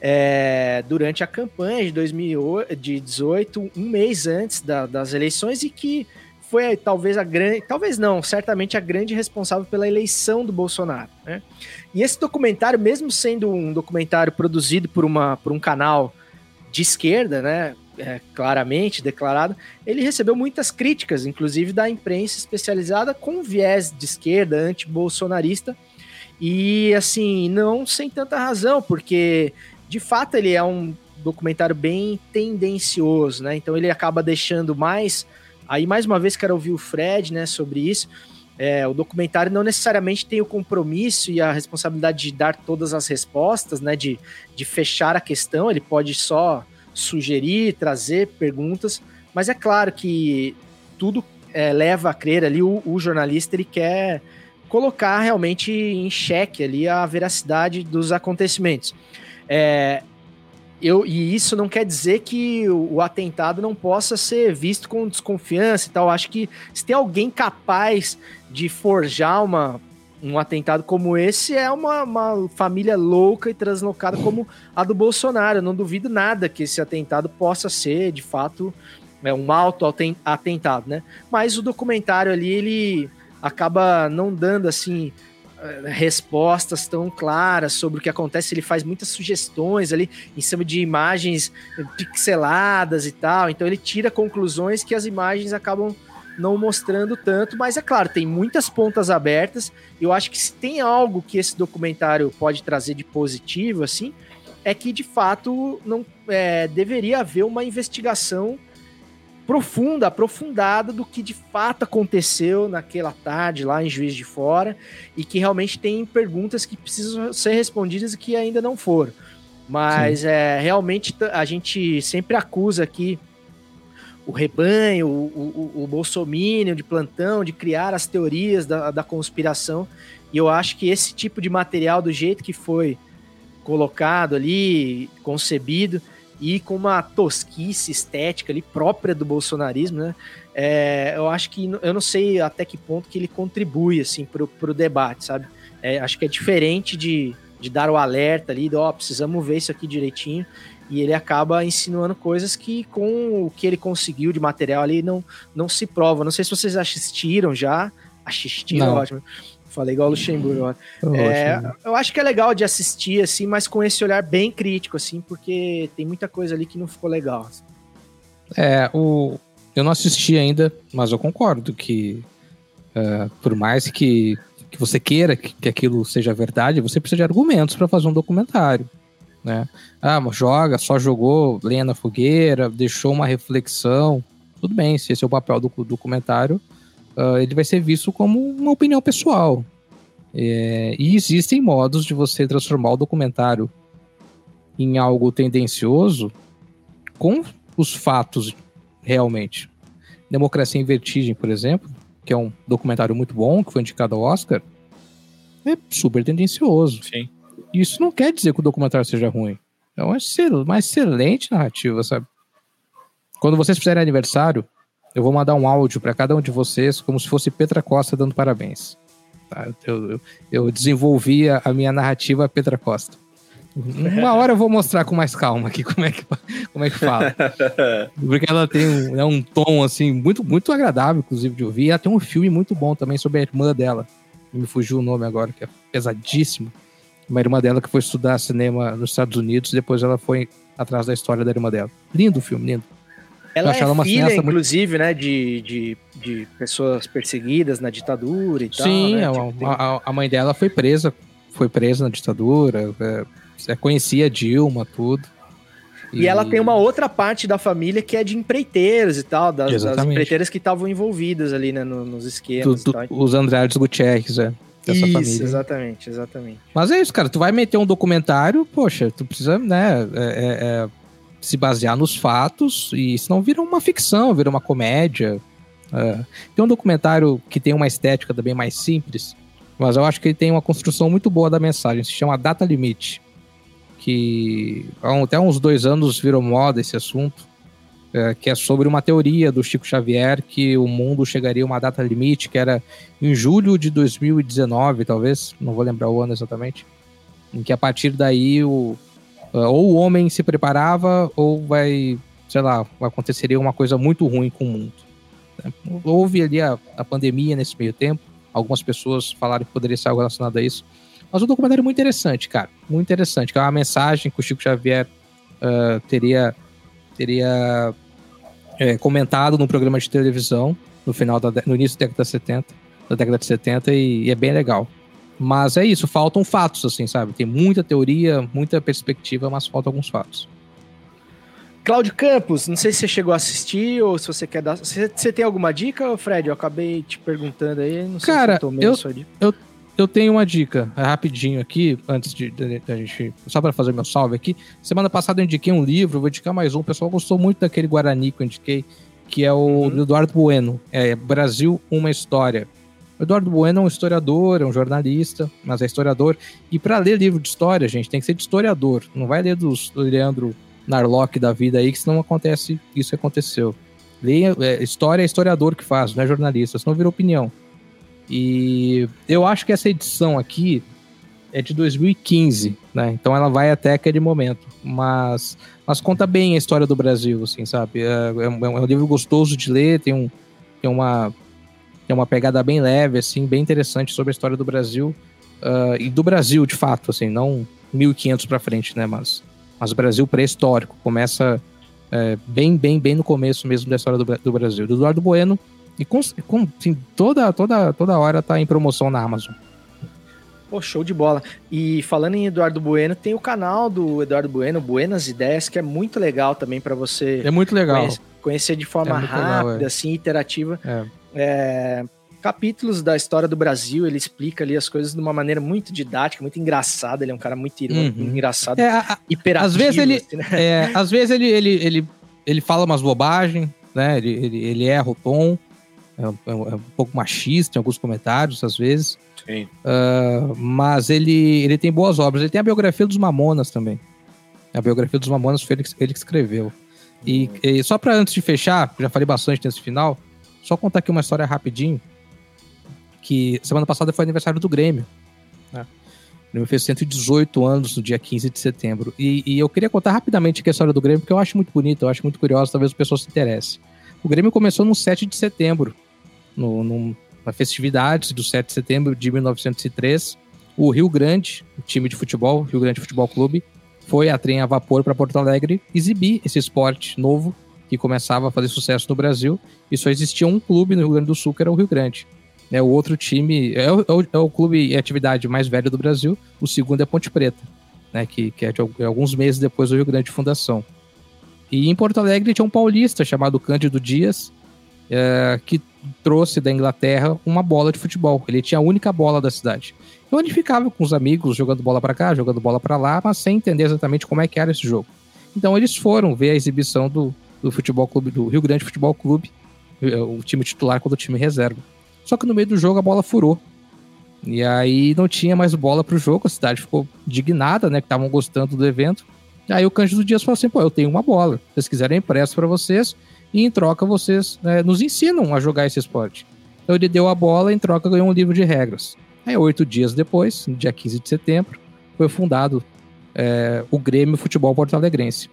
é, durante a campanha de 2018, um mês antes da, das eleições, e que foi talvez a grande, talvez não, certamente a grande responsável pela eleição do Bolsonaro. Né? E esse documentário, mesmo sendo um documentário produzido por, uma, por um canal de esquerda, né, é, claramente declarado, ele recebeu muitas críticas, inclusive da imprensa especializada com viés de esquerda, anti-bolsonarista, e assim, não sem tanta razão, porque de fato ele é um documentário bem tendencioso, né? Então ele acaba deixando mais Aí, mais uma vez, quero ouvir o Fred né, sobre isso. É, o documentário não necessariamente tem o compromisso e a responsabilidade de dar todas as respostas, né, de, de fechar a questão, ele pode só sugerir, trazer perguntas, mas é claro que tudo é, leva a crer ali, o, o, jornalista ele quer colocar realmente em xeque ali a veracidade dos acontecimentos. É, eu, e isso não quer dizer que o, o, atentado não possa ser visto com desconfiança e tal. Acho que se tem alguém capaz de forjar uma, um atentado como esse, é uma, uma família louca e translocada como a do Bolsonaro. Eu não duvido nada que esse atentado possa ser, de fato, é, um auto-atentado, né? Mas o documentário ali, ele acaba não dando, assim, respostas tão claras sobre o que acontece. Ele faz muitas sugestões ali em cima de imagens pixeladas e tal. Então ele tira conclusões que as imagens acabam não mostrando tanto, mas é claro, tem muitas pontas abertas. Eu acho que se tem algo que esse documentário pode trazer de positivo, assim, é que de fato não é, deveria haver uma investigação profunda, aprofundada do que de fato aconteceu naquela tarde lá em Juiz de Fora e que realmente tem perguntas que precisam ser respondidas e que ainda não foram. Mas é, realmente a gente sempre acusa aqui o rebanho, o, o, o bolsomínio de plantão, de criar as teorias da, da conspiração. E eu acho que esse tipo de material, do jeito que foi colocado ali, concebido e com uma tosquice estética ali própria do bolsonarismo, né? É, eu acho que eu não sei até que ponto que ele contribui assim pro, pro debate, sabe? É, acho que é diferente de, de dar o alerta ali, ó, oh, precisamos ver isso aqui direitinho. E ele acaba insinuando coisas que, com o que ele conseguiu de material ali, não, não se prova. Não sei se vocês assistiram já. Assistiram, ótimo. Falei igual o Luxemburgo. ó. É, eu acho que é legal de assistir, assim, mas com esse olhar bem crítico, assim, porque tem muita coisa ali que não ficou legal. É, o, eu não assisti ainda, mas eu concordo que é, por mais que, que você queira que, que aquilo seja verdade, você precisa de argumentos para fazer um documentário. Né? Ah, mas joga, só jogou lenha na fogueira, deixou uma reflexão. Tudo bem, se esse é o papel do documentário, uh, ele vai ser visto como uma opinião pessoal. É, e existem modos de você transformar o documentário em algo tendencioso com os fatos realmente. Democracia em Vertigem, por exemplo, que é um documentário muito bom, que foi indicado ao Oscar, é super tendencioso. Sim. Isso não quer dizer que o documentário seja ruim. É uma, excel uma excelente narrativa, sabe? Quando vocês fizerem aniversário, eu vou mandar um áudio para cada um de vocês, como se fosse Petra Costa dando parabéns. Tá? Eu, eu, eu desenvolvi a, a minha narrativa Petra Costa. Uma hora eu vou mostrar com mais calma aqui como é que, como é que fala. Porque ela tem um, é um tom, assim, muito, muito agradável, inclusive, de ouvir. E ela tem um filme muito bom também sobre a irmã dela. Me fugiu o nome agora, que é pesadíssimo. Uma irmã dela que foi estudar cinema nos Estados Unidos, depois ela foi atrás da história da irmã dela. Lindo o filme, lindo. Ela é uma filha, cineasta muito- inclusive, né, de, de, de pessoas perseguidas na ditadura e tal. Sim, né? a, Tipo, tem- a- a mãe dela foi presa, foi presa na ditadura, é, é, conhecia a Dilma, tudo. E ela tem uma outra parte da família que é de empreiteiros e tal, das, das empreiteiras que estavam envolvidas ali, né, no- nos esquemas do- e tal. os Andrades Gutierrez, é, dessa Isso, família. exatamente, exatamente. Mas é isso, cara. Tu vai meter um documentário, poxa, tu precisa, né, é- é- é, se basear nos fatos e senão vira uma ficção, vira uma comédia. É. Tem um documentário que tem uma estética também mais simples, mas eu acho que ele tem uma construção muito boa da mensagem. Se chama Data Limite, que até uns dois anos virou moda esse assunto, é, que é sobre uma teoria do Chico Xavier que o mundo chegaria a uma data limite, que era em julho de 2019, talvez, não vou lembrar o ano exatamente, em que a partir daí o, ou o homem se preparava ou vai, sei lá, aconteceria uma coisa muito ruim com o mundo. né? Houve ali a, a pandemia nesse meio tempo, algumas pessoas falaram que poderia ser algo relacionado a isso, mas o documentário é muito interessante, cara, muito interessante, que é uma mensagem que o Chico Xavier uh, teria teria é, comentado num programa de televisão no final da, no início da década de 70, da década de 70 e, e é bem legal. Mas é isso, faltam fatos, assim, sabe? Tem muita teoria, muita perspectiva, mas faltam alguns fatos. Cláudio Campos, não sei se você chegou a assistir ou se você quer dar. Você, você tem alguma dica, Fred? Eu acabei te perguntando aí, não sei Cara, se eu tomei eu- sua dica. Eu tenho uma dica, é rapidinho aqui, antes de, da gente. Só para fazer meu salve aqui. Semana passada eu indiquei um livro, vou indicar mais um. O pessoal gostou muito daquele Guarani que eu indiquei, que é o Uhum. do Eduardo Bueno. É Brasil, uma história. O Eduardo Bueno é um historiador, é um jornalista, mas é historiador. E para ler livro de história, gente, tem que ser de historiador. Não vai ler dos do Leandro Narlock da vida aí, que senão acontece isso aconteceu. Leia, é, história é historiador que faz, não é jornalista, senão vira opinião. E eu acho que essa edição aqui é de 2015, né? Então ela vai até aquele momento. Mas, mas conta bem a história do Brasil, assim, sabe? É, é um, é um livro gostoso de ler, tem, um, tem, uma, tem uma pegada bem leve, assim, bem interessante sobre a história do Brasil. ah, e do Brasil, de fato, assim, não 1500 para frente, né? Mas, mas o Brasil pré-histórico. Começa é, bem, bem, bem no começo mesmo da história do, do Brasil. Do Eduardo Bueno. E com, com assim, toda, toda, toda hora tá em promoção na Amazon. Pô, show de bola. E falando em Eduardo Bueno, tem o canal do Eduardo Bueno, Buenas Ideias, que é muito legal também para você É muito legal. conhece- conhecer de forma É muito legal, rápida, é. assim, interativa. É. É, capítulos da história do Brasil, ele explica ali as coisas de uma maneira muito didática, muito engraçada. Ele é um cara muito irônico, Uhum. engraçado, É, a- hiperativo. às vezes ele- assim, né? é, às vezes ele, ele, ele, ele fala umas bobagens, né? Ele, ele, ele erra o tom. é, um- é um- é um pouco machista em alguns comentários, às vezes. Sim. Ah, mas ele, ele tem boas obras. Ele tem a biografia dos Mamonas também. A biografia dos Mamonas foi ele que, ele que escreveu. E, e só para antes de fechar, já falei bastante nesse final, só contar aqui uma história rapidinho. Que semana passada foi aniversário do Grêmio. né? O Grêmio fez 118 anos no dia 15 de setembro. E, e eu queria contar rapidamente aqui a história do Grêmio, porque eu acho muito bonita, eu acho muito curiosa, talvez o pessoal se interesse. O Grêmio começou no 7 de setembro, no, no, na festividades do 7 de setembro de 1903. O Rio Grande, o time de futebol, Rio Grande Futebol Clube, foi a trem a vapor para Porto Alegre exibir esse esporte novo que começava a fazer sucesso no Brasil. E só existia um clube no Rio Grande do Sul, que era o Rio Grande. É o outro time, é o, é o- é o clube e atividade mais velho do Brasil. O segundo é Ponte Preta, né, que, que é de é alguns meses depois do Rio Grande de fundação. E em Porto Alegre tinha um paulista chamado Cândido Dias, é, que trouxe da Inglaterra uma bola de futebol. Ele tinha a única bola da cidade. Então ele ficava com os amigos jogando bola pra cá, jogando bola pra lá, mas sem entender exatamente como é que era esse jogo. Então eles foram ver a exibição do, do futebol clube do Rio Grande Futebol Clube, eh, o time titular contra o time reserva. Só que no meio do jogo a bola furou. E aí não tinha mais bola pro jogo, a cidade ficou indignada, né, que estavam gostando do evento. E aí o Cândido Dias falou assim: "Pô, eu tenho uma bola. Se vocês quiserem empresto para vocês e em troca vocês né, nos ensinam a jogar esse esporte". Então ele deu a bola em troca ganhou um livro de regras. Aí, oito dias depois, no dia 15 de setembro, foi fundado é, o Grêmio Futebol Porto Alegrense.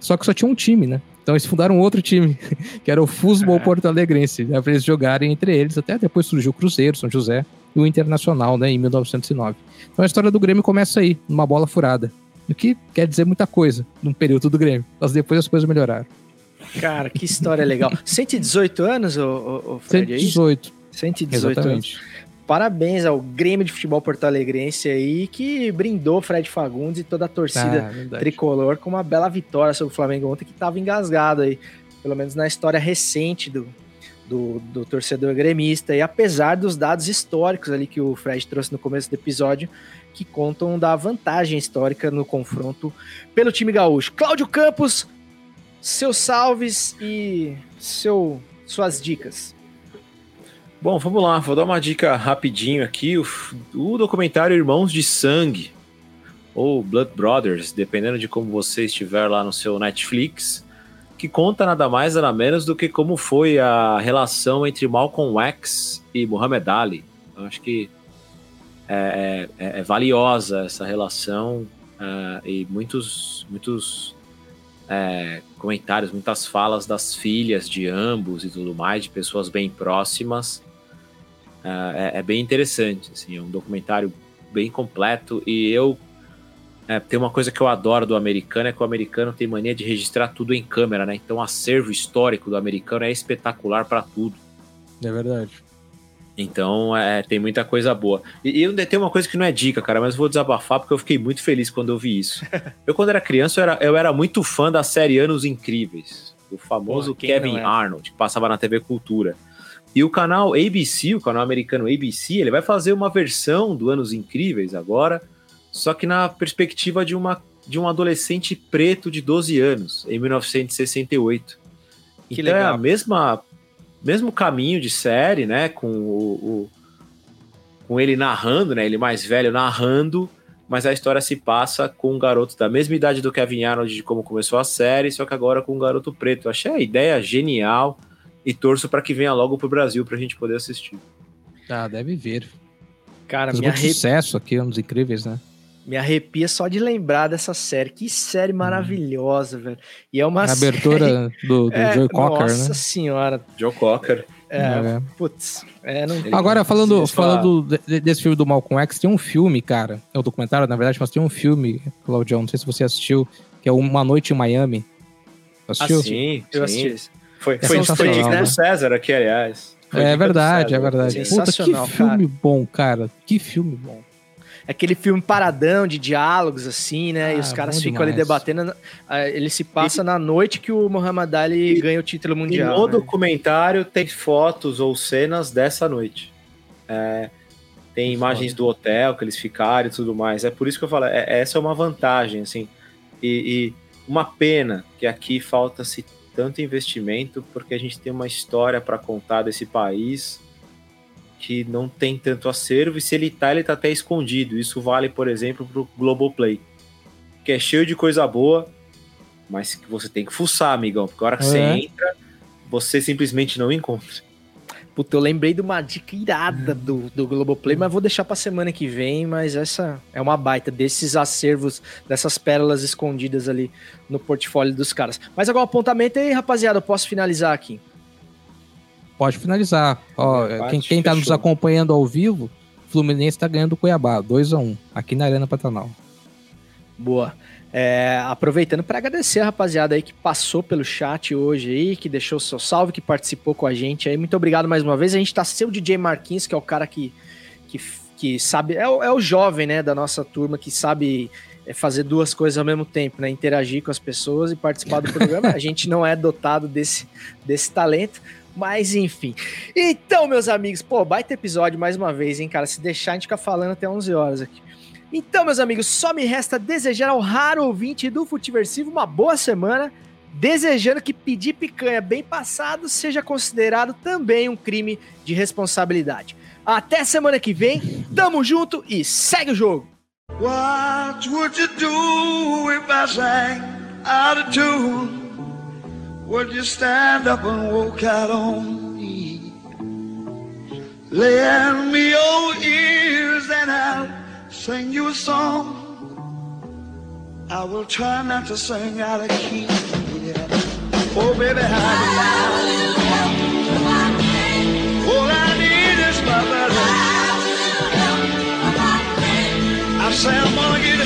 Só que só tinha um time, né? Então eles fundaram outro time, que era o Futebol Porto Alegrense, né, para eles jogarem entre eles. Até depois surgiu o Cruzeiro, São José e o Internacional, né, em 1909. Então a história do Grêmio começa aí, numa bola furada. O que quer dizer muita coisa num período do Grêmio. Mas depois as coisas melhoraram. Cara, que história legal. 118 anos, ô, ô, ô Fred, é isso? 118, 118 anos. Parabéns ao Grêmio de Futebol Porto Alegrense aí, que brindou Fred Fagundes e toda a torcida Ah, verdade. tricolor com uma bela vitória sobre o Flamengo ontem, que estava engasgado aí, pelo menos na história recente do, do, do torcedor gremista. E apesar dos dados históricos ali que o Fred trouxe no começo do episódio, que contam da vantagem histórica no confronto pelo time gaúcho. Cláudio Campos, seus salves e seu, suas dicas. Bom, vamos lá, vou dar uma dica rapidinho aqui. O, o documentário Irmãos de Sangue, ou Blood Brothers, dependendo de como você estiver lá no seu Netflix, que conta nada mais nada menos do que como foi a relação entre Malcolm X e Muhammad Ali. Eu acho que é, é- é valiosa essa relação ah, e muitos, muitos é, comentários, muitas falas das filhas de ambos e tudo mais, de pessoas bem próximas. É, é bem interessante, assim, é um documentário bem completo e eu é, tem uma coisa que eu adoro do americano é que o americano tem mania de registrar tudo em câmera, né? Então o acervo histórico do americano é espetacular para tudo. É verdade. Então é, tem muita coisa boa. E, e tem uma coisa que não é dica, cara, mas vou desabafar porque eu fiquei muito feliz quando eu vi isso. eu, quando era criança, eu era, eu era muito fã da série Anos Incríveis, do famoso quem Kevin é? Arnold, que passava na TV Cultura. E o canal ABC, o canal americano ABC, ele vai fazer uma versão do Anos Incríveis agora, só que na perspectiva de, uma, de um adolescente preto de 12 anos, em 1968. Que então é legal. a mesma mesmo caminho de série, né, com o, o- com ele narrando, né, ele mais velho narrando, mas a história se passa com um garoto da mesma idade do Kevin Arnold de como começou a série, só que agora com um garoto preto. Eu achei a ideia genial e torço para que venha logo pro Brasil pra gente poder assistir. Ah, deve ver. Cara, me, muito arre- sucesso aqui, uns incríveis, né? me arrepia só de lembrar dessa série. Que série maravilhosa, velho. E é uma A série... abertura do, do É, Joey Cocker, Nossa né? senhora. Joe Cocker. É, É. putz. É, não... Agora, falando, falando de- de- desse filme do Malcolm X, tem um filme, cara. É um documentário, na verdade, mas tem um filme, Claudião, não sei se você assistiu, que é Uma Noite em Miami. Assistiu? sim, Eu assisti. Foi, É foi, foi sensacional, dica né? do César aqui, aliás. Foi É dica do verdade, é verdade. Puta, que Sensacional, filme bom, cara. Que filme bom. Aquele filme paradão de diálogos, assim, né? e Ah, os caras bom ficam ali demais. debatendo. ah, Ele se passa na noite que o Muhammad Ali ganha o título E mundial. no né? documentário tem fotos ou cenas dessa noite. É, tem imagens foda. do hotel que eles ficaram e tudo mais. É por isso que eu falo, é- essa é uma vantagem, assim. E, e uma pena que aqui falta se tanto investimento, porque a gente tem uma história para contar desse país que não tem tanto acervo, e se ele tá, ele tá até escondido. Isso vale, por exemplo, pro Globoplay, que é cheio de coisa boa, mas que você tem que fuçar, amigão, porque a hora que É. você entra, você simplesmente não encontra. Puta, eu lembrei de uma dica irada do, do Globoplay, mas vou deixar pra semana que vem, mas essa é uma baita desses acervos, dessas pérolas escondidas ali no portfólio dos caras. Mais algum apontamento aí, rapaziada? Eu posso finalizar aqui. Pode finalizar. Ó, quem, quem tá nos acompanhando ao vivo, Fluminense tá ganhando o Cuiabá, 2x1, aqui na Arena Pantanal. Boa. É, aproveitando para agradecer a rapaziada aí que passou pelo chat hoje aí, que deixou o seu salve, que participou com a gente aí. Muito obrigado mais uma vez. A gente tá o DJ Marquinhos, que é o cara que, que, que sabe, é o, é o jovem, né, da nossa turma, que sabe é, fazer duas coisas ao mesmo tempo, né? Interagir com as pessoas e participar do programa. A gente não é dotado desse, desse talento. Mas enfim. Então, meus amigos, pô, baita episódio mais uma vez, hein, cara? Se deixar, a gente fica falando até 11 horas aqui. Então, meus amigos, só me resta desejar ao raro ouvinte do Futiversivo uma boa semana, desejando que pedir picanha bem passado seja considerado também um crime de responsabilidade. Até semana que vem, tamo junto e segue o jogo! What would you do if I sang out of tune? Would you stand up and walk out on me? Me your ears and I'll sing you a song. I will try not to sing out of key. Yeah. Oh, baby, how do you All I need is my brother. I say I'm gonna get